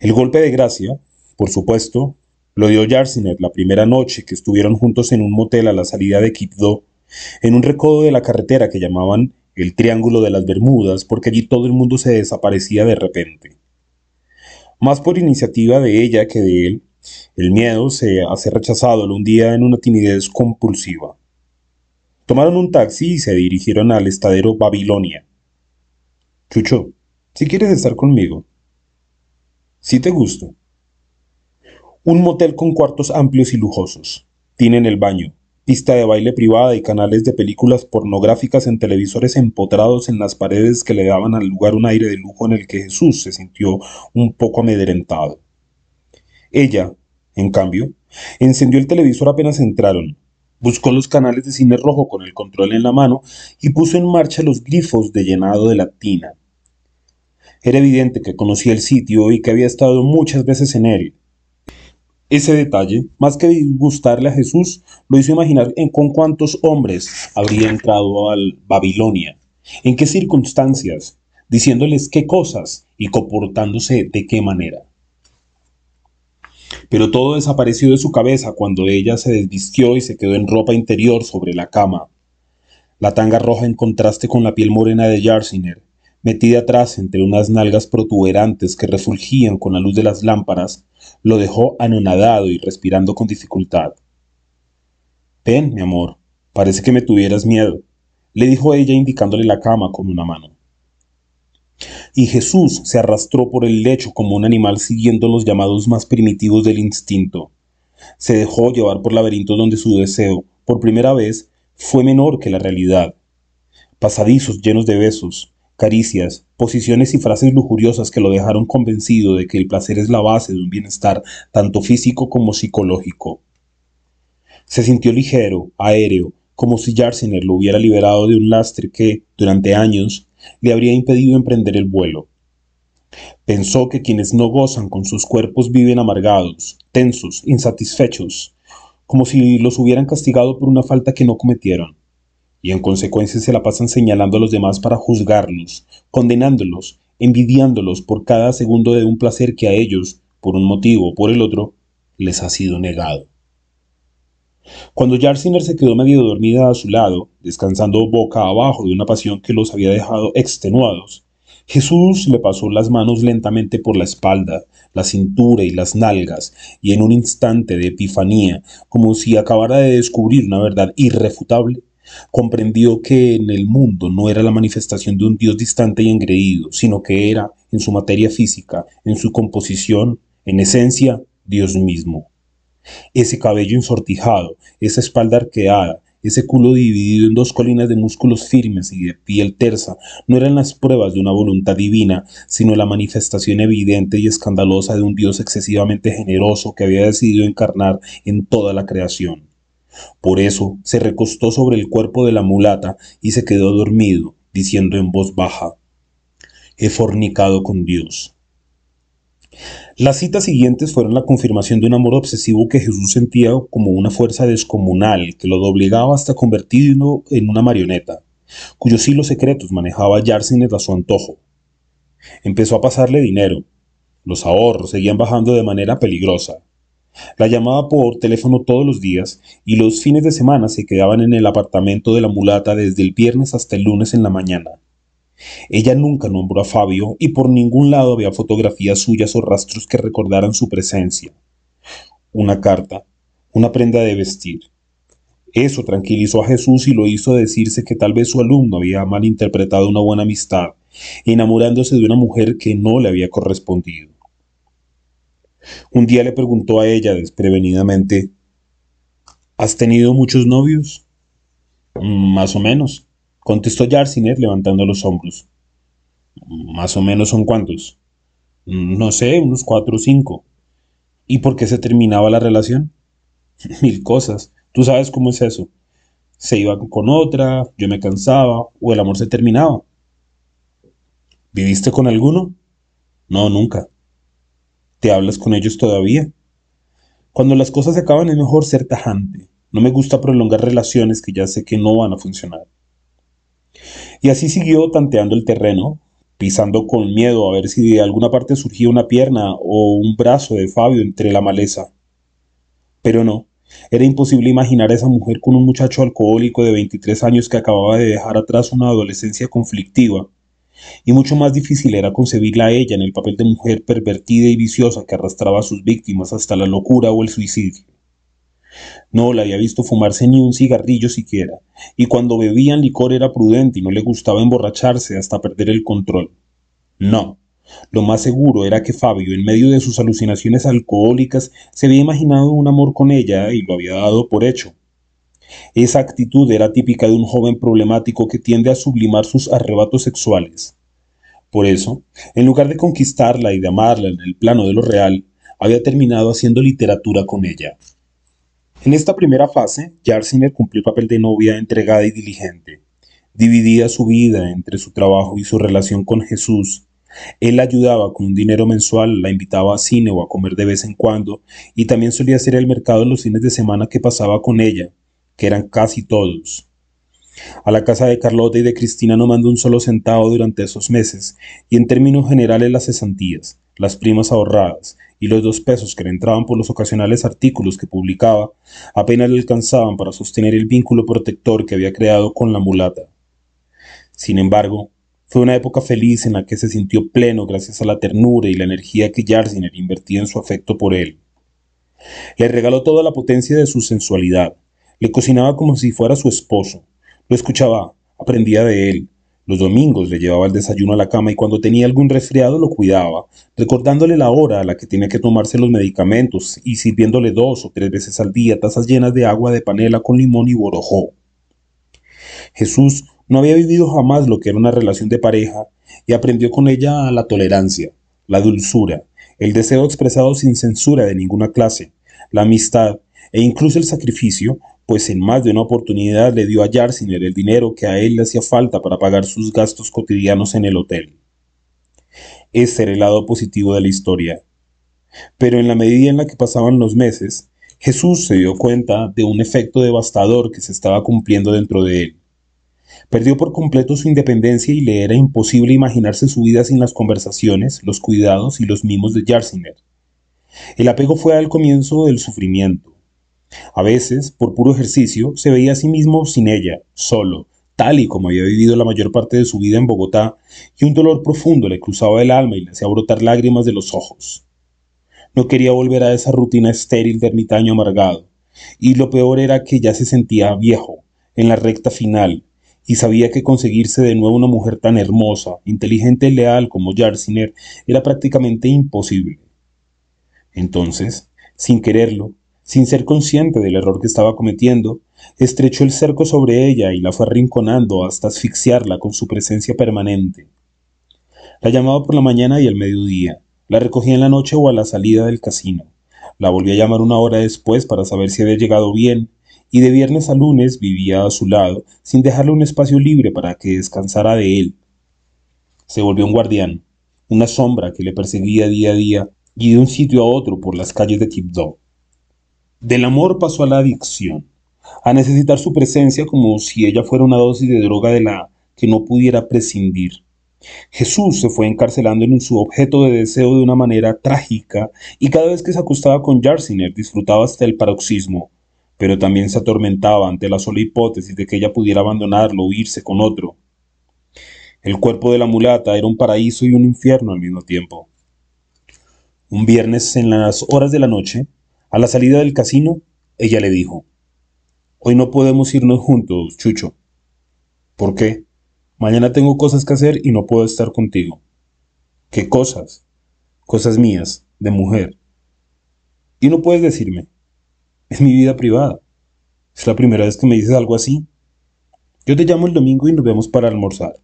El golpe de gracia, por supuesto, lo dio Jarsinet la primera noche que estuvieron juntos en un motel a la salida de Quibdó, en un recodo de la carretera que llamaban el Triángulo de las Bermudas, porque allí todo el mundo se desaparecía de repente. Más por iniciativa de ella que de él, el miedo se hace rechazado un día en una timidez compulsiva. Tomaron un taxi y se dirigieron al estadero Babilonia. Chucho, si quieres estar conmigo. Si te gusto. Un motel con cuartos amplios y lujosos. Tienen el baño, pista de baile privada y canales de películas pornográficas en televisores empotrados en las paredes que le daban al lugar un aire de lujo en el que Jesús se sintió un poco amedrentado. Ella, en cambio, encendió el televisor apenas entraron, buscó los canales de cine rojo con el control en la mano y puso en marcha los grifos de llenado de la tina. Era evidente que conocía el sitio y que había estado muchas veces en él. Ese detalle, más que disgustarle a Jesús, lo hizo imaginar en con cuántos hombres habría entrado al Babilonia, en qué circunstancias, diciéndoles qué cosas y comportándose de qué manera. Pero todo desapareció de su cabeza cuando ella se desvistió y se quedó en ropa interior sobre la cama. La tanga roja en contraste con la piel morena de Jarsiner, metida atrás entre unas nalgas protuberantes que refulgían con la luz de las lámparas, lo dejó anonadado y respirando con dificultad. Ven, mi amor, parece que me tuvieras miedo, le dijo ella indicándole la cama con una mano. Y Jesús se arrastró por el lecho como un animal siguiendo los llamados más primitivos del instinto. Se dejó llevar por laberintos donde su deseo, por primera vez, fue menor que la realidad. Pasadizos llenos de besos, caricias, posiciones y frases lujuriosas que lo dejaron convencido de que el placer es la base de un bienestar tanto físico como psicológico. Se sintió ligero, aéreo, como si Jarsiner lo hubiera liberado de un lastre que, durante años, le habría impedido emprender el vuelo. Pensó que quienes no gozan con sus cuerpos viven amargados, tensos, insatisfechos, como si los hubieran castigado por una falta que no cometieron, y en consecuencia se la pasan señalando a los demás para juzgarlos, condenándolos, envidiándolos por cada segundo de un placer que a ellos, por un motivo o por el otro, les ha sido negado. Cuando Jarsiner se quedó medio dormida a su lado, descansando boca abajo de una pasión que los había dejado extenuados, Jesús le pasó las manos lentamente por la espalda, la cintura y las nalgas, y en un instante de epifanía, como si acabara de descubrir una verdad irrefutable, comprendió que en el mundo no era la manifestación de un Dios distante y engreído, sino que era, en su materia física, en su composición, en esencia, Dios mismo. Ese cabello ensortijado, esa espalda arqueada, ese culo dividido en dos colinas de músculos firmes y de piel tersa no eran las pruebas de una voluntad divina, sino la manifestación evidente y escandalosa de un Dios excesivamente generoso que había decidido encarnar en toda la creación. Por eso se recostó sobre el cuerpo de la mulata y se quedó dormido, diciendo en voz baja, He fornicado con Dios. Las citas siguientes fueron la confirmación de un amor obsesivo que Jesús sentía como una fuerza descomunal que lo doblegaba hasta convertirlo en una marioneta, cuyos hilos secretos manejaba Yarsinet a su antojo. Empezó a pasarle dinero. Los ahorros seguían bajando de manera peligrosa. La llamaba por teléfono todos los días y los fines de semana se quedaban en el apartamento de la mulata desde el viernes hasta el lunes en la mañana. Ella nunca nombró a Fabio y por ningún lado había fotografías suyas o rastros que recordaran su presencia. Una carta, una prenda de vestir. Eso tranquilizó a Jesús y lo hizo decirse que tal vez su alumno había malinterpretado una buena amistad, enamorándose de una mujer que no le había correspondido. Un día le preguntó a ella desprevenidamente, ¿Has tenido muchos novios? Más o menos contestó Jarsinet levantando los hombros. Más o menos son cuántos. No sé, unos cuatro o cinco. ¿Y por qué se terminaba la relación? Mil cosas. Tú sabes cómo es eso. Se iba con otra, yo me cansaba, o el amor se terminaba. ¿Viviste con alguno? No, nunca. ¿Te hablas con ellos todavía? Cuando las cosas se acaban es mejor ser tajante. No me gusta prolongar relaciones que ya sé que no van a funcionar. Y así siguió tanteando el terreno, pisando con miedo a ver si de alguna parte surgía una pierna o un brazo de Fabio entre la maleza. Pero no, era imposible imaginar a esa mujer con un muchacho alcohólico de 23 años que acababa de dejar atrás una adolescencia conflictiva, y mucho más difícil era concebirla a ella en el papel de mujer pervertida y viciosa que arrastraba a sus víctimas hasta la locura o el suicidio. No la había visto fumarse ni un cigarrillo siquiera, y cuando bebían licor era prudente y no le gustaba emborracharse hasta perder el control. No, lo más seguro era que Fabio, en medio de sus alucinaciones alcohólicas, se había imaginado un amor con ella y lo había dado por hecho. Esa actitud era típica de un joven problemático que tiende a sublimar sus arrebatos sexuales. Por eso, en lugar de conquistarla y de amarla en el plano de lo real, había terminado haciendo literatura con ella. En esta primera fase, Jarsiner cumplió el papel de novia entregada y diligente. Dividía su vida entre su trabajo y su relación con Jesús. Él la ayudaba con un dinero mensual, la invitaba a cine o a comer de vez en cuando, y también solía hacer el mercado los fines de semana que pasaba con ella, que eran casi todos. A la casa de Carlota y de Cristina no mandó un solo centavo durante esos meses, y en términos generales las cesantías, las primas ahorradas y los dos pesos que le entraban por los ocasionales artículos que publicaba apenas le alcanzaban para sostener el vínculo protector que había creado con la mulata. Sin embargo, fue una época feliz en la que se sintió pleno gracias a la ternura y la energía que Jarsiner invertía en su afecto por él. Le regaló toda la potencia de su sensualidad, le cocinaba como si fuera su esposo, lo escuchaba, aprendía de él, los domingos le llevaba el desayuno a la cama y cuando tenía algún resfriado lo cuidaba, recordándole la hora a la que tenía que tomarse los medicamentos y sirviéndole dos o tres veces al día tazas llenas de agua de panela con limón y borojó. Jesús no había vivido jamás lo que era una relación de pareja y aprendió con ella la tolerancia, la dulzura, el deseo expresado sin censura de ninguna clase, la amistad e incluso el sacrificio pues en más de una oportunidad le dio a Jarsiner el dinero que a él le hacía falta para pagar sus gastos cotidianos en el hotel. Ese era el lado positivo de la historia. Pero en la medida en la que pasaban los meses, Jesús se dio cuenta de un efecto devastador que se estaba cumpliendo dentro de él. Perdió por completo su independencia y le era imposible imaginarse su vida sin las conversaciones, los cuidados y los mimos de Jarsiner. El apego fue al comienzo del sufrimiento. A veces, por puro ejercicio, se veía a sí mismo sin ella, solo, tal y como había vivido la mayor parte de su vida en Bogotá, y un dolor profundo le cruzaba el alma y le hacía brotar lágrimas de los ojos. No quería volver a esa rutina estéril de ermitaño amargado, y lo peor era que ya se sentía viejo, en la recta final, y sabía que conseguirse de nuevo una mujer tan hermosa, inteligente y leal como Jarsiner era prácticamente imposible. Entonces, sin quererlo, sin ser consciente del error que estaba cometiendo, estrechó el cerco sobre ella y la fue arrinconando hasta asfixiarla con su presencia permanente. La llamaba por la mañana y al mediodía, la recogía en la noche o a la salida del casino. La volví a llamar una hora después para saber si había llegado bien, y de viernes a lunes vivía a su lado, sin dejarle un espacio libre para que descansara de él. Se volvió un guardián, una sombra que le perseguía día a día y de un sitio a otro por las calles de Quibdó. Del amor pasó a la adicción, a necesitar su presencia como si ella fuera una dosis de droga de la que no pudiera prescindir. Jesús se fue encarcelando en su objeto de deseo de una manera trágica y cada vez que se acostaba con Jarsiner disfrutaba hasta el paroxismo, pero también se atormentaba ante la sola hipótesis de que ella pudiera abandonarlo o irse con otro. El cuerpo de la mulata era un paraíso y un infierno al mismo tiempo. Un viernes en las horas de la noche, a la salida del casino, ella le dijo, Hoy no podemos irnos juntos, Chucho. ¿Por qué? Mañana tengo cosas que hacer y no puedo estar contigo. ¿Qué cosas? Cosas mías, de mujer. Y no puedes decirme. Es mi vida privada. Es la primera vez que me dices algo así. Yo te llamo el domingo y nos vemos para almorzar.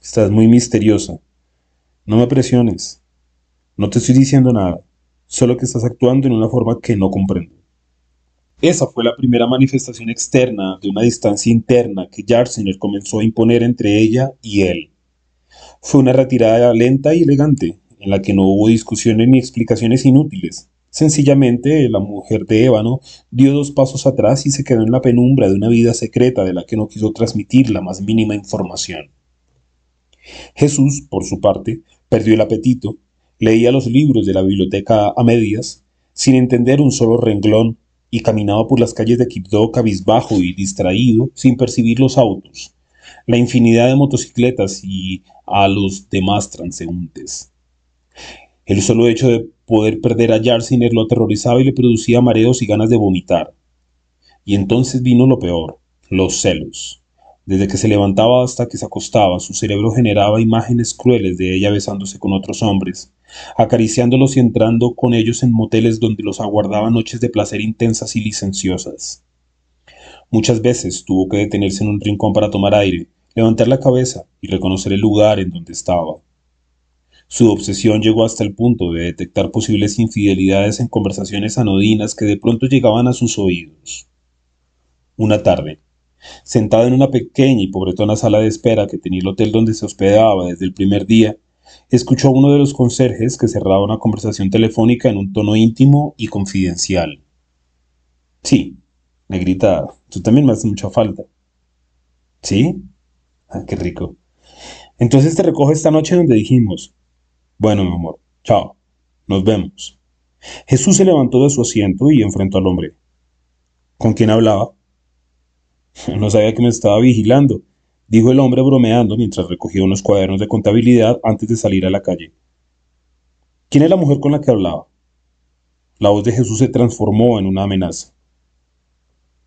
Estás muy misteriosa. No me presiones. No te estoy diciendo nada, solo que estás actuando en una forma que no comprendo. Esa fue la primera manifestación externa de una distancia interna que Jarsiner comenzó a imponer entre ella y él. Fue una retirada lenta y elegante, en la que no hubo discusiones ni explicaciones inútiles. Sencillamente, la mujer de ébano dio dos pasos atrás y se quedó en la penumbra de una vida secreta de la que no quiso transmitir la más mínima información. Jesús, por su parte, perdió el apetito, leía los libros de la biblioteca a medias, sin entender un solo renglón, y caminaba por las calles de Quibdó cabizbajo y distraído, sin percibir los autos, la infinidad de motocicletas y a los demás transeúntes. El solo hecho de poder perder a Jarsiner lo aterrorizaba y le producía mareos y ganas de vomitar. Y entonces vino lo peor, los celos. Desde que se levantaba hasta que se acostaba, su cerebro generaba imágenes crueles de ella besándose con otros hombres, acariciándolos y entrando con ellos en moteles donde los aguardaban noches de placer intensas y licenciosas. Muchas veces tuvo que detenerse en un rincón para tomar aire, levantar la cabeza y reconocer el lugar en donde estaba. Su obsesión llegó hasta el punto de detectar posibles infidelidades en conversaciones anodinas que de pronto llegaban a sus oídos. Una tarde, sentada en una pequeña y pobretona sala de espera que tenía el hotel donde se hospedaba desde el primer día, escuchó a uno de los conserjes que cerraba una conversación telefónica en un tono íntimo y confidencial. Sí, negrita, tú también me haces mucha falta. ¿Sí? Ah, qué rico. Entonces te recojo esta noche donde dijimos. Bueno, mi amor, chao, nos vemos. Jesús se levantó de su asiento y enfrentó al hombre. ¿Con quién hablaba? No sabía que me estaba vigilando dijo el hombre bromeando mientras recogía unos cuadernos de contabilidad antes de salir a la calle. ¿Quién es la mujer con la que hablaba? La voz de Jesús se transformó en una amenaza.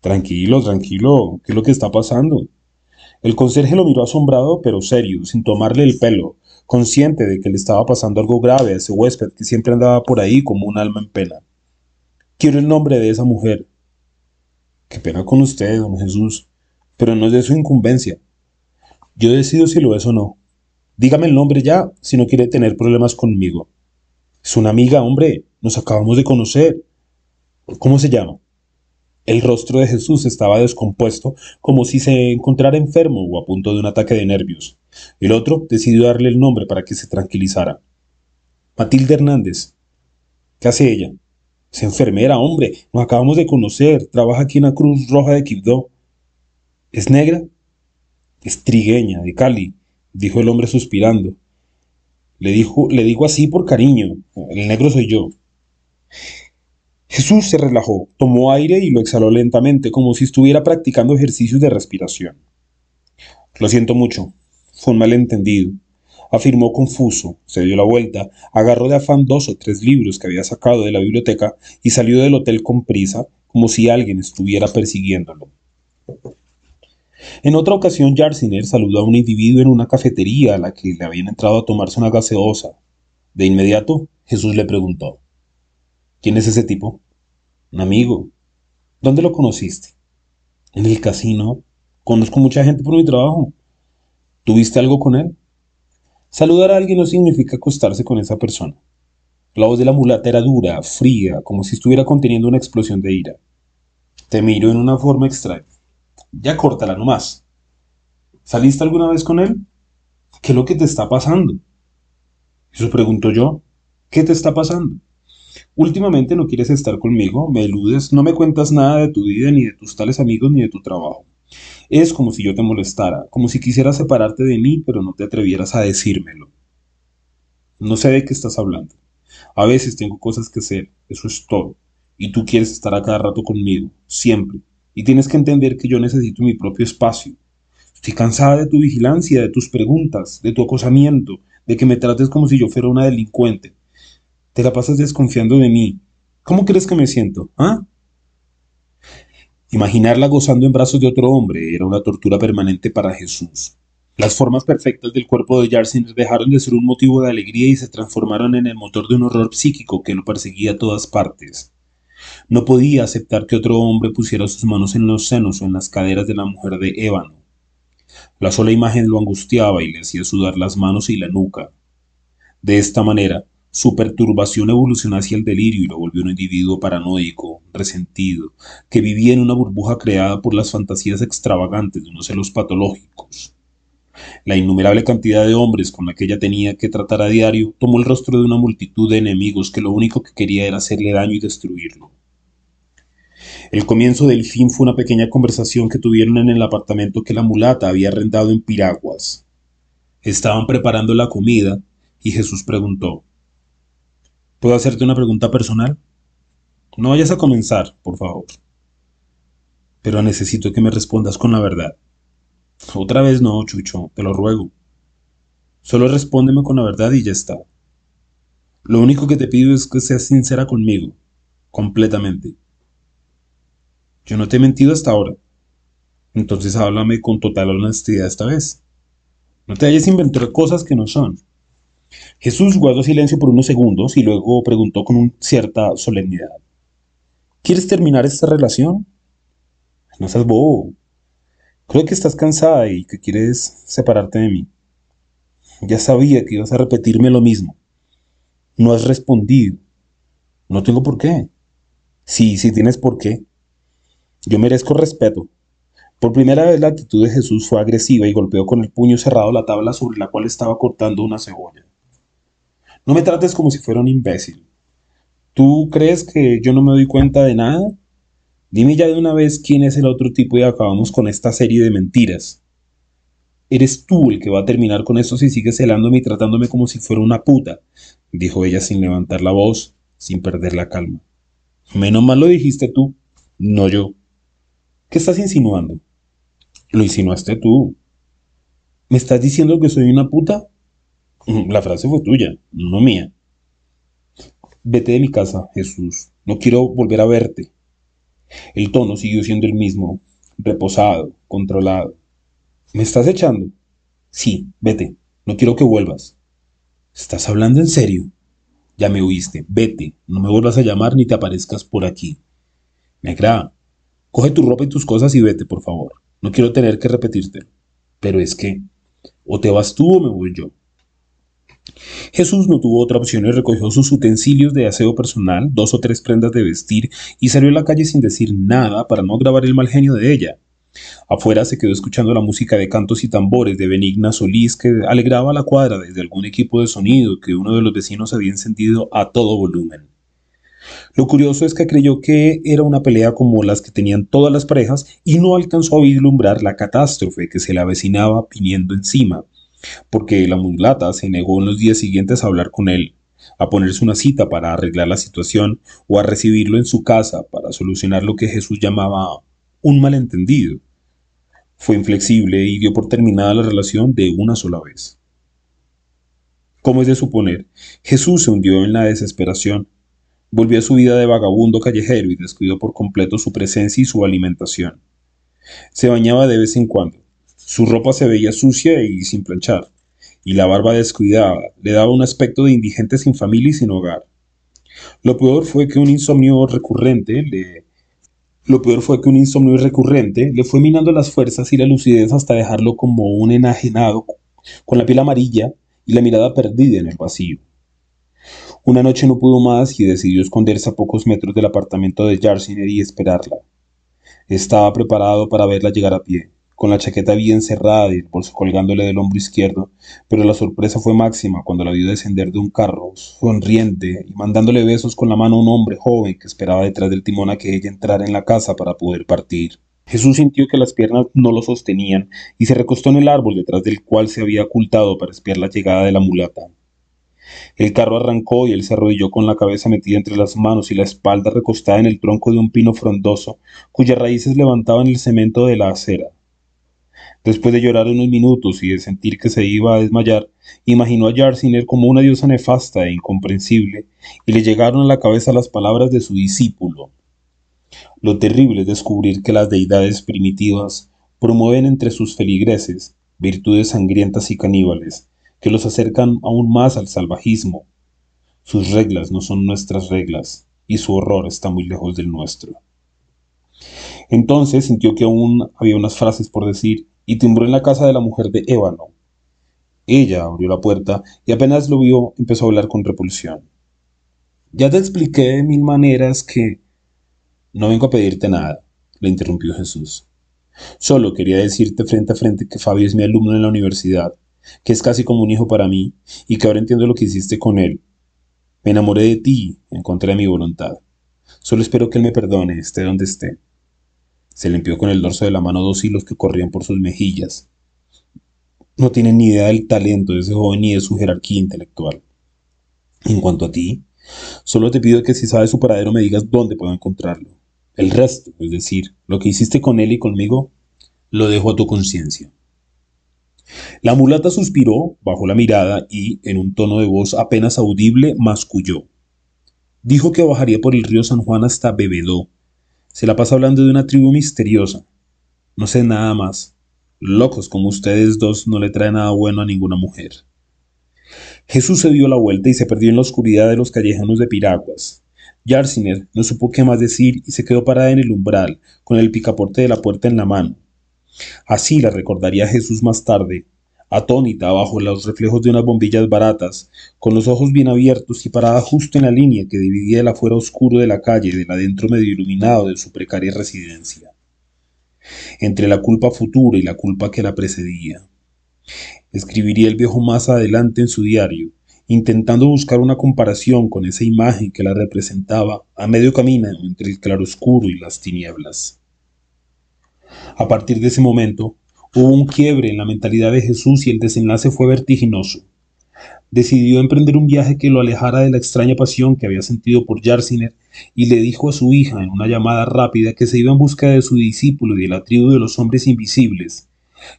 Tranquilo, tranquilo, ¿qué es lo que está pasando? El conserje lo miró asombrado pero serio, sin tomarle el pelo, consciente de que le estaba pasando algo grave a ese huésped que siempre andaba por ahí como un alma en pena. Quiero el nombre de esa mujer. Qué pena con usted, don Jesús, pero no es de su incumbencia. Yo decido si lo es o no. Dígame el nombre ya si no quiere tener problemas conmigo. Es una amiga, hombre. Nos acabamos de conocer. ¿Cómo se llama? El rostro de Jesús estaba descompuesto, como si se encontrara enfermo o a punto de un ataque de nervios. El otro decidió darle el nombre para que se tranquilizara. Matilde Hernández. ¿Qué hace ella? Es enfermera, hombre. Nos acabamos de conocer. Trabaja aquí en la Cruz Roja de Quibdó. ¿Es negra? Es trigueña, de Cali, dijo el hombre suspirando. Le, dijo, le digo así por cariño. El negro soy yo. Jesús se relajó, tomó aire y lo exhaló lentamente, como si estuviera practicando ejercicios de respiración. Lo siento mucho. Fue un malentendido. Afirmó confuso, se dio la vuelta, agarró de afán dos o tres libros que había sacado de la biblioteca y salió del hotel con prisa, como si alguien estuviera persiguiéndolo. En otra ocasión, Jarsiner saludó a un individuo en una cafetería a la que le habían entrado a tomarse una gaseosa. De inmediato, Jesús le preguntó, ¿Quién es ese tipo? Un amigo. ¿Dónde lo conociste? En el casino. Conozco mucha gente por mi trabajo. ¿Tuviste algo con él? Saludar a alguien no significa acostarse con esa persona. La voz de la mulata era dura, fría, como si estuviera conteniendo una explosión de ira. Te miro en una forma extraña. Ya córtala nomás. ¿Saliste alguna vez con él? ¿Qué es lo que te está pasando? Eso pregunto yo. ¿Qué te está pasando? Últimamente no quieres estar conmigo, me eludes, no me cuentas nada de tu vida, ni de tus tales amigos, ni de tu trabajo. Es como si yo te molestara, como si quisieras separarte de mí, pero no te atrevieras a decírmelo. No sé de qué estás hablando. A veces tengo cosas que hacer, eso es todo. Y tú quieres estar a cada rato conmigo, siempre. Y tienes que entender que yo necesito mi propio espacio. Estoy cansada de tu vigilancia, de tus preguntas, de tu acosamiento, de que me trates como si yo fuera una delincuente. Te la pasas desconfiando de mí. ¿Cómo crees que me siento? ¿Ah? Imaginarla gozando en brazos de otro hombre era una tortura permanente para Jesús. Las formas perfectas del cuerpo de Yarsin dejaron de ser un motivo de alegría y se transformaron en el motor de un horror psíquico que lo perseguía a todas partes. No podía aceptar que otro hombre pusiera sus manos en los senos o en las caderas de la mujer de ébano. La sola imagen lo angustiaba y le hacía sudar las manos y la nuca. De esta manera, su perturbación evolucionó hacia el delirio y lo volvió un individuo paranoico, resentido, que vivía en una burbuja creada por las fantasías extravagantes de unos celos patológicos. La innumerable cantidad de hombres con la que ella tenía que tratar a diario tomó el rostro de una multitud de enemigos que lo único que quería era hacerle daño y destruirlo. El comienzo del fin fue una pequeña conversación que tuvieron en el apartamento que la mulata había arrendado en Piraguas. Estaban preparando la comida y Jesús preguntó ¿Puedo hacerte una pregunta personal? No vayas a comenzar, por favor. Pero necesito que me respondas con la verdad. Otra vez no, Chucho, te lo ruego. Solo respóndeme con la verdad y ya está. Lo único que te pido es que seas sincera conmigo, completamente. Yo no te he mentido hasta ahora. Entonces háblame con total honestidad esta vez. No te hayas inventado cosas que no son. Jesús guardó silencio por unos segundos y luego preguntó con cierta solemnidad. ¿Quieres terminar esta relación? No seas bobo. Creo que estás cansada y que quieres separarte de mí. Ya sabía que ibas a repetirme lo mismo. No has respondido. No tengo por qué. Sí, sí tienes por qué. Yo merezco respeto. Por primera vez la actitud de Jesús fue agresiva y golpeó con el puño cerrado la tabla sobre la cual estaba cortando una cebolla. No me trates como si fuera un imbécil. ¿Tú crees que yo no me doy cuenta de nada? Dime ya de una vez quién es el otro tipo y acabamos con esta serie de mentiras. Eres tú el que va a terminar con eso si sigues celándome y tratándome como si fuera una puta, dijo ella sin levantar la voz, sin perder la calma. Menos mal lo dijiste tú, no yo. ¿Qué estás insinuando? Lo insinuaste tú. ¿Me estás diciendo que soy una puta? La frase fue tuya, no mía. Vete de mi casa, Jesús. No quiero volver a verte. El tono siguió siendo el mismo, reposado, controlado. ¿Me estás echando? Sí, vete. No quiero que vuelvas. ¿Estás hablando en serio? Ya me oíste. Vete. No me vuelvas a llamar ni te aparezcas por aquí. Negra, coge tu ropa y tus cosas y vete, por favor. No quiero tener que repetirte. Pero es que, o te vas tú o me voy yo. Jesús no tuvo otra opción y recogió sus utensilios de aseo personal, dos o tres prendas de vestir, y salió a la calle sin decir nada para no agravar el mal genio de ella. Afuera se quedó escuchando la música de cantos y tambores de Benigna Solís que alegraba la cuadra desde algún equipo de sonido que uno de los vecinos había encendido a todo volumen. Lo curioso es que creyó que era una pelea como las que tenían todas las parejas y no alcanzó a vislumbrar la catástrofe que se le avecinaba viniendo encima porque la mulata se negó en los días siguientes a hablar con él, a ponerse una cita para arreglar la situación o a recibirlo en su casa para solucionar lo que Jesús llamaba un malentendido. Fue inflexible y dio por terminada la relación de una sola vez. Como es de suponer, Jesús se hundió en la desesperación, volvió a su vida de vagabundo callejero y descuidó por completo su presencia y su alimentación. Se bañaba de vez en cuando, su ropa se veía sucia y sin planchar, y la barba descuidada le daba un aspecto de indigente sin familia y sin hogar. Lo peor fue que un insomnio recurrente le lo peor fue que un insomnio recurrente le fue minando las fuerzas y la lucidez hasta dejarlo como un enajenado, con la piel amarilla y la mirada perdida en el vacío. Una noche no pudo más y decidió esconderse a pocos metros del apartamento de Jarsiner y esperarla. Estaba preparado para verla llegar a pie, con la chaqueta bien cerrada y el bolso colgándole del hombro izquierdo, pero la sorpresa fue máxima cuando la vio descender de un carro, sonriente y mandándole besos con la mano a un hombre joven que esperaba detrás del timón a que ella entrara en la casa para poder partir. Jesús sintió que las piernas no lo sostenían y se recostó en el árbol detrás del cual se había ocultado para espiar la llegada de la mulata. El carro arrancó y él se arrodilló con la cabeza metida entre las manos y la espalda recostada en el tronco de un pino frondoso, cuyas raíces levantaban el cemento de la acera. Después de llorar unos minutos y de sentir que se iba a desmayar, imaginó a Jarsiner como una diosa nefasta e incomprensible, y le llegaron a la cabeza las palabras de su discípulo. Lo terrible es descubrir que las deidades primitivas promueven entre sus feligreses virtudes sangrientas y caníbales, que los acercan aún más al salvajismo. Sus reglas no son nuestras reglas, y su horror está muy lejos del nuestro. Entonces sintió que aún había unas frases por decir y timbró en la casa de la mujer de Ébano. Ella abrió la puerta y apenas lo vio empezó a hablar con repulsión. Ya te expliqué de mil maneras que... No vengo a pedirte nada, le interrumpió Jesús. Solo quería decirte frente a frente que Fabio es mi alumno en la universidad que es casi como un hijo para mí y que ahora entiendo lo que hiciste con él. Me enamoré de ti en contra de mi voluntad. Solo espero que él me perdone, esté donde esté. Se limpió con el dorso de la mano dos hilos que corrían por sus mejillas. No tiene ni idea del talento de ese joven ni de su jerarquía intelectual. En cuanto a ti, solo te pido que si sabes su paradero me digas dónde puedo encontrarlo. El resto, es decir, lo que hiciste con él y conmigo, lo dejo a tu conciencia. La mulata suspiró, bajó la mirada y, en un tono de voz apenas audible, masculló. Dijo que bajaría por el río San Juan hasta Bebedó. Se la pasa hablando de una tribu misteriosa. No sé nada más. Locos como ustedes dos no le traen nada bueno a ninguna mujer. Jesús se dio la vuelta y se perdió en la oscuridad de los callejones de Piraguas. Yarsiner no supo qué más decir y se quedó parada en el umbral, con el picaporte de la puerta en la mano. Así la recordaría Jesús más tarde, atónita bajo los reflejos de unas bombillas baratas, con los ojos bien abiertos y parada justo en la línea que dividía el afuera oscuro de la calle del adentro medio iluminado de su precaria residencia. Entre la culpa futura y la culpa que la precedía. Escribiría el viejo más adelante en su diario, intentando buscar una comparación con esa imagen que la representaba a medio camino entre el claroscuro y las tinieblas. A partir de ese momento, hubo un quiebre en la mentalidad de Jesús y el desenlace fue vertiginoso. Decidió emprender un viaje que lo alejara de la extraña pasión que había sentido por Jarsiner y le dijo a su hija en una llamada rápida que se iba en busca de su discípulo y de la tribu de los hombres invisibles,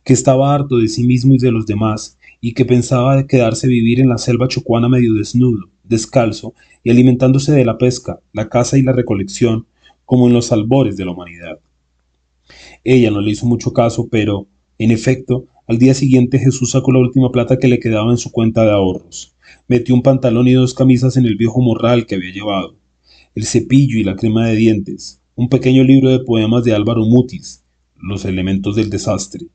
que estaba harto de sí mismo y de los demás y que pensaba quedarse vivir en la selva chocuana medio desnudo, descalzo y alimentándose de la pesca, la caza y la recolección, como en los albores de la humanidad. Ella no le hizo mucho caso, pero, en efecto, al día siguiente Jesús sacó la última plata que le quedaba en su cuenta de ahorros. Metió un pantalón y dos camisas en el viejo morral que había llevado, el cepillo y la crema de dientes, un pequeño libro de poemas de Álvaro Mutis, Los elementos del desastre,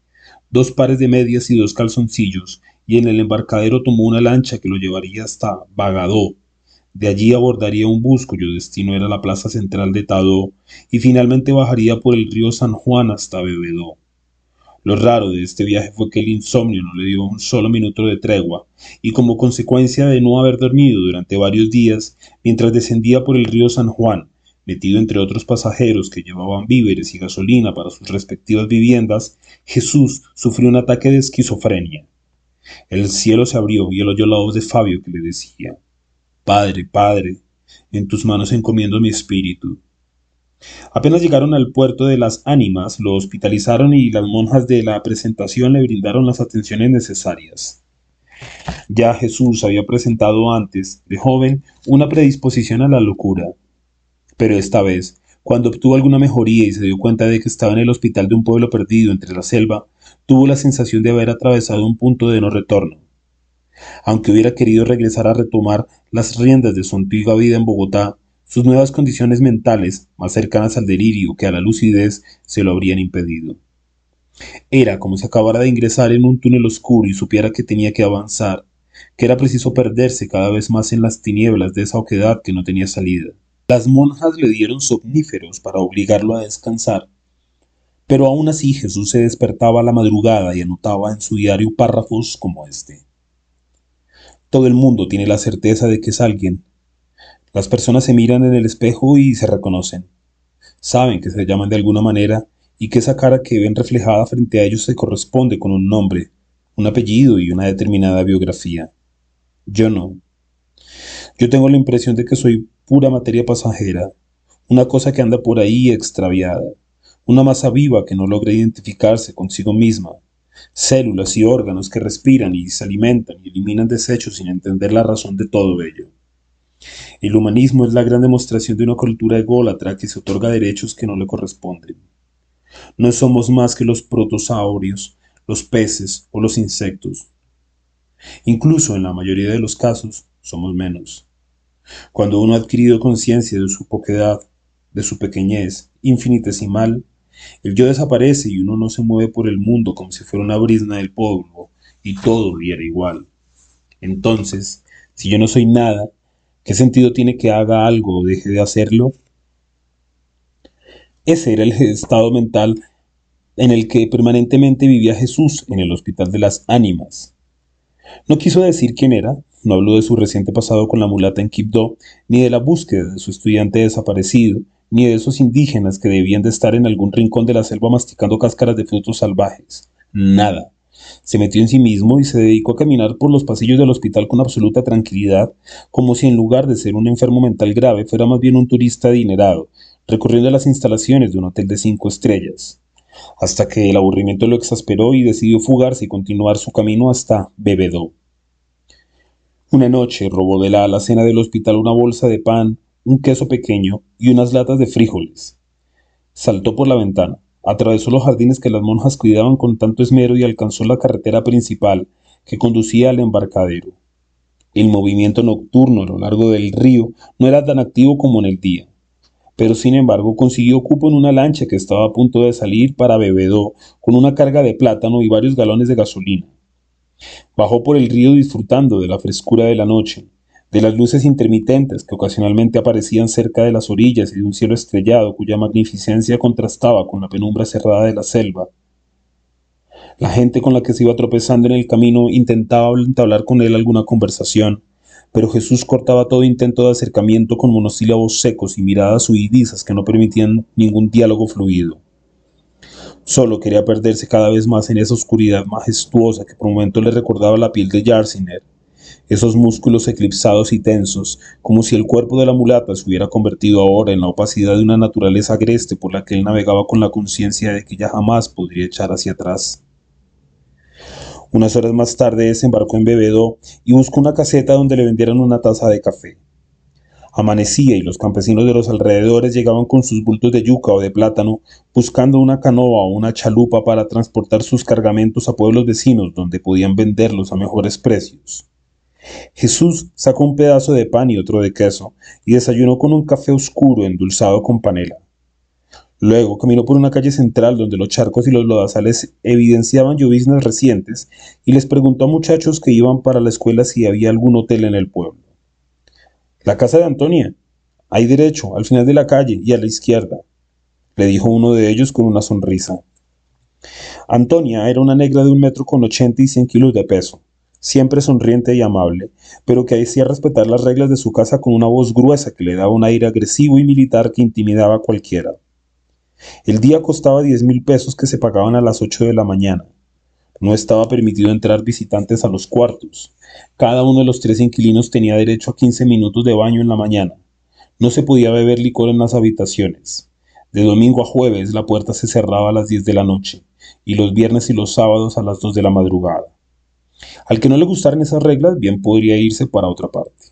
dos pares de medias y dos calzoncillos, y en el embarcadero tomó una lancha que lo llevaría hasta Bagadó, de allí abordaría un bus cuyo destino era la plaza central de Tadó y finalmente bajaría por el río San Juan hasta Bebedó. Lo raro de este viaje fue que el insomnio no le dio un solo minuto de tregua, y como consecuencia de no haber dormido durante varios días, mientras descendía por el río San Juan, metido entre otros pasajeros que llevaban víveres y gasolina para sus respectivas viviendas, Jesús sufrió un ataque de esquizofrenia. El cielo se abrió y él oyó la voz de Fabio que le decía Padre, Padre, en tus manos encomiendo mi espíritu. Apenas llegaron al puerto de las ánimas, lo hospitalizaron y las monjas de la presentación le brindaron las atenciones necesarias. Ya Jesús había presentado antes, de joven, una predisposición a la locura. Pero esta vez, cuando obtuvo alguna mejoría y se dio cuenta de que estaba en el hospital de un pueblo perdido entre la selva, tuvo la sensación de haber atravesado un punto de no retorno. Aunque hubiera querido regresar a retomar las riendas de su antigua vida en Bogotá, sus nuevas condiciones mentales, más cercanas al delirio que a la lucidez, se lo habrían impedido. Era como si acabara de ingresar en un túnel oscuro y supiera que tenía que avanzar, que era preciso perderse cada vez más en las tinieblas de esa oquedad que no tenía salida. Las monjas le dieron somníferos para obligarlo a descansar, pero aún así Jesús se despertaba a la madrugada y anotaba en su diario párrafos como este. Todo el mundo tiene la certeza de que es alguien, las personas se miran en el espejo y se reconocen. Saben que se llaman de alguna manera y que esa cara que ven reflejada frente a ellos se corresponde con un nombre, un apellido y una determinada biografía. Yo no. Yo tengo la impresión de que soy pura materia pasajera, una cosa que anda por ahí extraviada, una masa viva que no logra identificarse consigo misma, células y órganos que respiran y se alimentan y eliminan desechos sin entender la razón de todo ello. El humanismo es la gran demostración de una cultura ególatra que se otorga derechos que no le corresponden. No somos más que los protosaurios, los peces o los insectos. Incluso en la mayoría de los casos somos menos. Cuando uno ha adquirido conciencia de su poquedad, de su pequeñez infinitesimal, el yo desaparece y uno no se mueve por el mundo como si fuera una brisna del polvo y todo diera igual. Entonces, si yo no soy nada, ¿Qué sentido tiene que haga algo o deje de hacerlo? Ese era el estado mental en el que permanentemente vivía Jesús en el Hospital de las Ánimas. No quiso decir quién era, no habló de su reciente pasado con la mulata en Quibdó, ni de la búsqueda de su estudiante desaparecido, ni de esos indígenas que debían de estar en algún rincón de la selva masticando cáscaras de frutos salvajes. Nada. Se metió en sí mismo y se dedicó a caminar por los pasillos del hospital con absoluta tranquilidad, como si en lugar de ser un enfermo mental grave fuera más bien un turista adinerado, recorriendo las instalaciones de un hotel de cinco estrellas, hasta que el aburrimiento lo exasperó y decidió fugarse y continuar su camino hasta Bebedó. Una noche robó de la alacena del hospital una bolsa de pan, un queso pequeño y unas latas de frijoles. Saltó por la ventana, Atravesó los jardines que las monjas cuidaban con tanto esmero y alcanzó la carretera principal que conducía al embarcadero. El movimiento nocturno a lo largo del río no era tan activo como en el día, pero sin embargo consiguió cupo en una lancha que estaba a punto de salir para Bebedó con una carga de plátano y varios galones de gasolina. Bajó por el río disfrutando de la frescura de la noche, de las luces intermitentes que ocasionalmente aparecían cerca de las orillas y de un cielo estrellado cuya magnificencia contrastaba con la penumbra cerrada de la selva. La gente con la que se iba tropezando en el camino intentaba entablar con él alguna conversación, pero Jesús cortaba todo intento de acercamiento con monosílabos secos y miradas huidizas que no permitían ningún diálogo fluido. Solo quería perderse cada vez más en esa oscuridad majestuosa que por momento le recordaba la piel de Jarsinet esos músculos eclipsados y tensos, como si el cuerpo de la mulata se hubiera convertido ahora en la opacidad de una naturaleza agreste por la que él navegaba con la conciencia de que ya jamás podría echar hacia atrás. Unas horas más tarde desembarcó en Bebedó y buscó una caseta donde le vendieran una taza de café. Amanecía y los campesinos de los alrededores llegaban con sus bultos de yuca o de plátano, buscando una canoa o una chalupa para transportar sus cargamentos a pueblos vecinos donde podían venderlos a mejores precios. Jesús sacó un pedazo de pan y otro de queso, y desayunó con un café oscuro endulzado con panela. Luego caminó por una calle central donde los charcos y los lodazales evidenciaban lloviznas recientes y les preguntó a muchachos que iban para la escuela si había algún hotel en el pueblo. La casa de Antonia. Hay derecho, al final de la calle y a la izquierda, le dijo uno de ellos con una sonrisa. Antonia era una negra de un metro con ochenta y cien kilos de peso siempre sonriente y amable, pero que hacía respetar las reglas de su casa con una voz gruesa que le daba un aire agresivo y militar que intimidaba a cualquiera. El día costaba diez mil pesos que se pagaban a las ocho de la mañana. No estaba permitido entrar visitantes a los cuartos. Cada uno de los tres inquilinos tenía derecho a quince minutos de baño en la mañana. No se podía beber licor en las habitaciones. De domingo a jueves la puerta se cerraba a las 10 de la noche y los viernes y los sábados a las 2 de la madrugada. Al que no le gustaran esas reglas, bien podría irse para otra parte.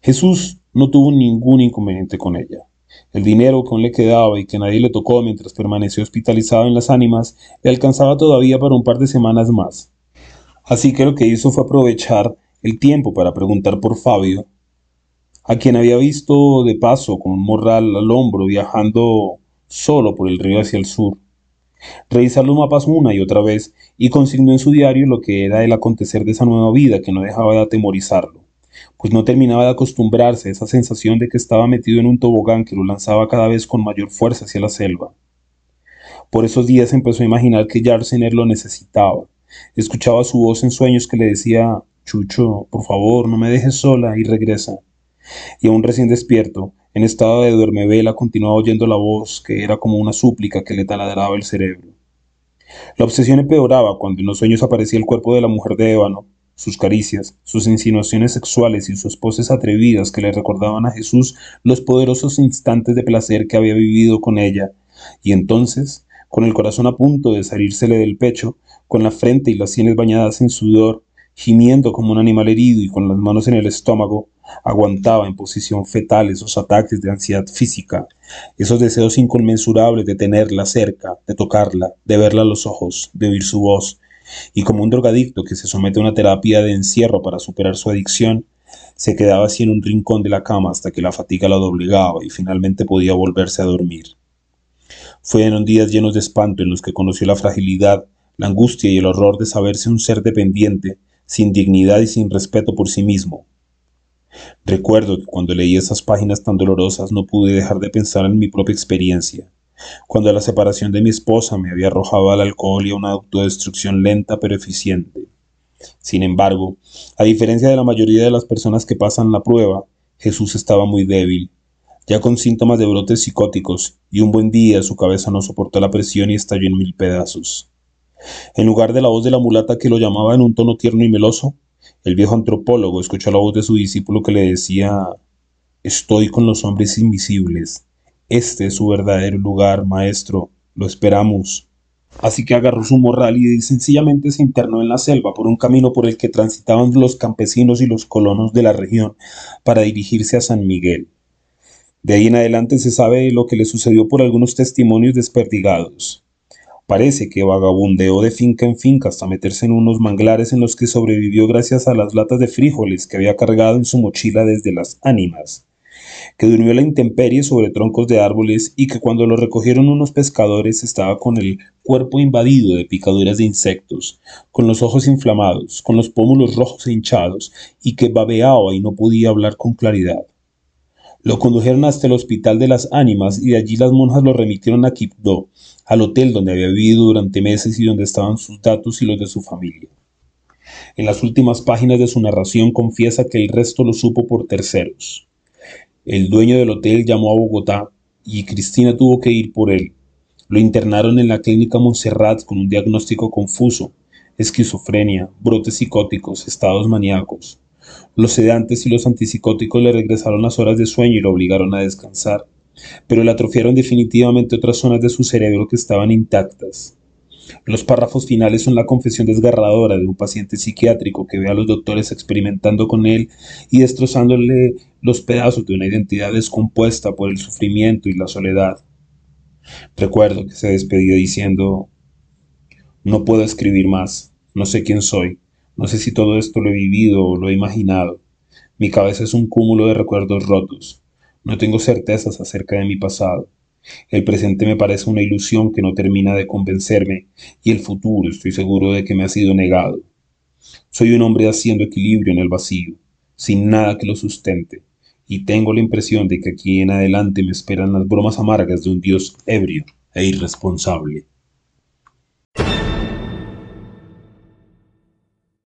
Jesús no tuvo ningún inconveniente con ella. El dinero que aún le quedaba y que nadie le tocó mientras permaneció hospitalizado en las ánimas le alcanzaba todavía para un par de semanas más. Así que lo que hizo fue aprovechar el tiempo para preguntar por Fabio, a quien había visto de paso con un morral al hombro viajando solo por el río hacia el sur. Revisar los mapas una y otra vez y consignó en su diario lo que era el acontecer de esa nueva vida que no dejaba de atemorizarlo, pues no terminaba de acostumbrarse a esa sensación de que estaba metido en un tobogán que lo lanzaba cada vez con mayor fuerza hacia la selva. Por esos días empezó a imaginar que Jarsener lo necesitaba. Escuchaba su voz en sueños que le decía, Chucho, por favor, no me dejes sola y regresa y aún recién despierto, en estado de duermevela, continuaba oyendo la voz que era como una súplica que le taladraba el cerebro. La obsesión empeoraba cuando en los sueños aparecía el cuerpo de la mujer de ébano, sus caricias, sus insinuaciones sexuales y sus poses atrevidas que le recordaban a Jesús los poderosos instantes de placer que había vivido con ella, y entonces, con el corazón a punto de salírsele del pecho, con la frente y las sienes bañadas en sudor, gimiendo como un animal herido y con las manos en el estómago, aguantaba en posición fetal esos ataques de ansiedad física, esos deseos inconmensurables de tenerla cerca, de tocarla, de verla a los ojos, de oír su voz, y como un drogadicto que se somete a una terapia de encierro para superar su adicción, se quedaba así en un rincón de la cama hasta que la fatiga la doblegaba y finalmente podía volverse a dormir. Fueron días llenos de espanto en los que conoció la fragilidad, la angustia y el horror de saberse un ser dependiente, sin dignidad y sin respeto por sí mismo, Recuerdo que cuando leí esas páginas tan dolorosas no pude dejar de pensar en mi propia experiencia, cuando la separación de mi esposa me había arrojado al alcohol y a una autodestrucción lenta pero eficiente. Sin embargo, a diferencia de la mayoría de las personas que pasan la prueba, Jesús estaba muy débil, ya con síntomas de brotes psicóticos, y un buen día su cabeza no soportó la presión y estalló en mil pedazos. En lugar de la voz de la mulata que lo llamaba en un tono tierno y meloso, el viejo antropólogo escuchó la voz de su discípulo que le decía, Estoy con los hombres invisibles. Este es su verdadero lugar, maestro. Lo esperamos. Así que agarró su morral y sencillamente se internó en la selva por un camino por el que transitaban los campesinos y los colonos de la región para dirigirse a San Miguel. De ahí en adelante se sabe lo que le sucedió por algunos testimonios desperdigados. Parece que vagabundeó de finca en finca hasta meterse en unos manglares en los que sobrevivió gracias a las latas de frijoles que había cargado en su mochila desde las ánimas, que durmió la intemperie sobre troncos de árboles y que cuando lo recogieron unos pescadores estaba con el cuerpo invadido de picaduras de insectos, con los ojos inflamados, con los pómulos rojos e hinchados, y que babeaba y no podía hablar con claridad. Lo condujeron hasta el hospital de las ánimas y de allí las monjas lo remitieron a Quibdó, al hotel donde había vivido durante meses y donde estaban sus datos y los de su familia. En las últimas páginas de su narración confiesa que el resto lo supo por terceros. El dueño del hotel llamó a Bogotá y Cristina tuvo que ir por él. Lo internaron en la clínica Montserrat con un diagnóstico confuso, esquizofrenia, brotes psicóticos, estados maníacos. Los sedantes y los antipsicóticos le regresaron las horas de sueño y lo obligaron a descansar pero le atrofiaron definitivamente otras zonas de su cerebro que estaban intactas. Los párrafos finales son la confesión desgarradora de un paciente psiquiátrico que ve a los doctores experimentando con él y destrozándole los pedazos de una identidad descompuesta por el sufrimiento y la soledad. Recuerdo que se despedía diciendo, no puedo escribir más, no sé quién soy, no sé si todo esto lo he vivido o lo he imaginado. Mi cabeza es un cúmulo de recuerdos rotos, no tengo certezas acerca de mi pasado. El presente me parece una ilusión que no termina de convencerme y el futuro estoy seguro de que me ha sido negado. Soy un hombre haciendo equilibrio en el vacío, sin nada que lo sustente, y tengo la impresión de que aquí en adelante me esperan las bromas amargas de un Dios ebrio e irresponsable.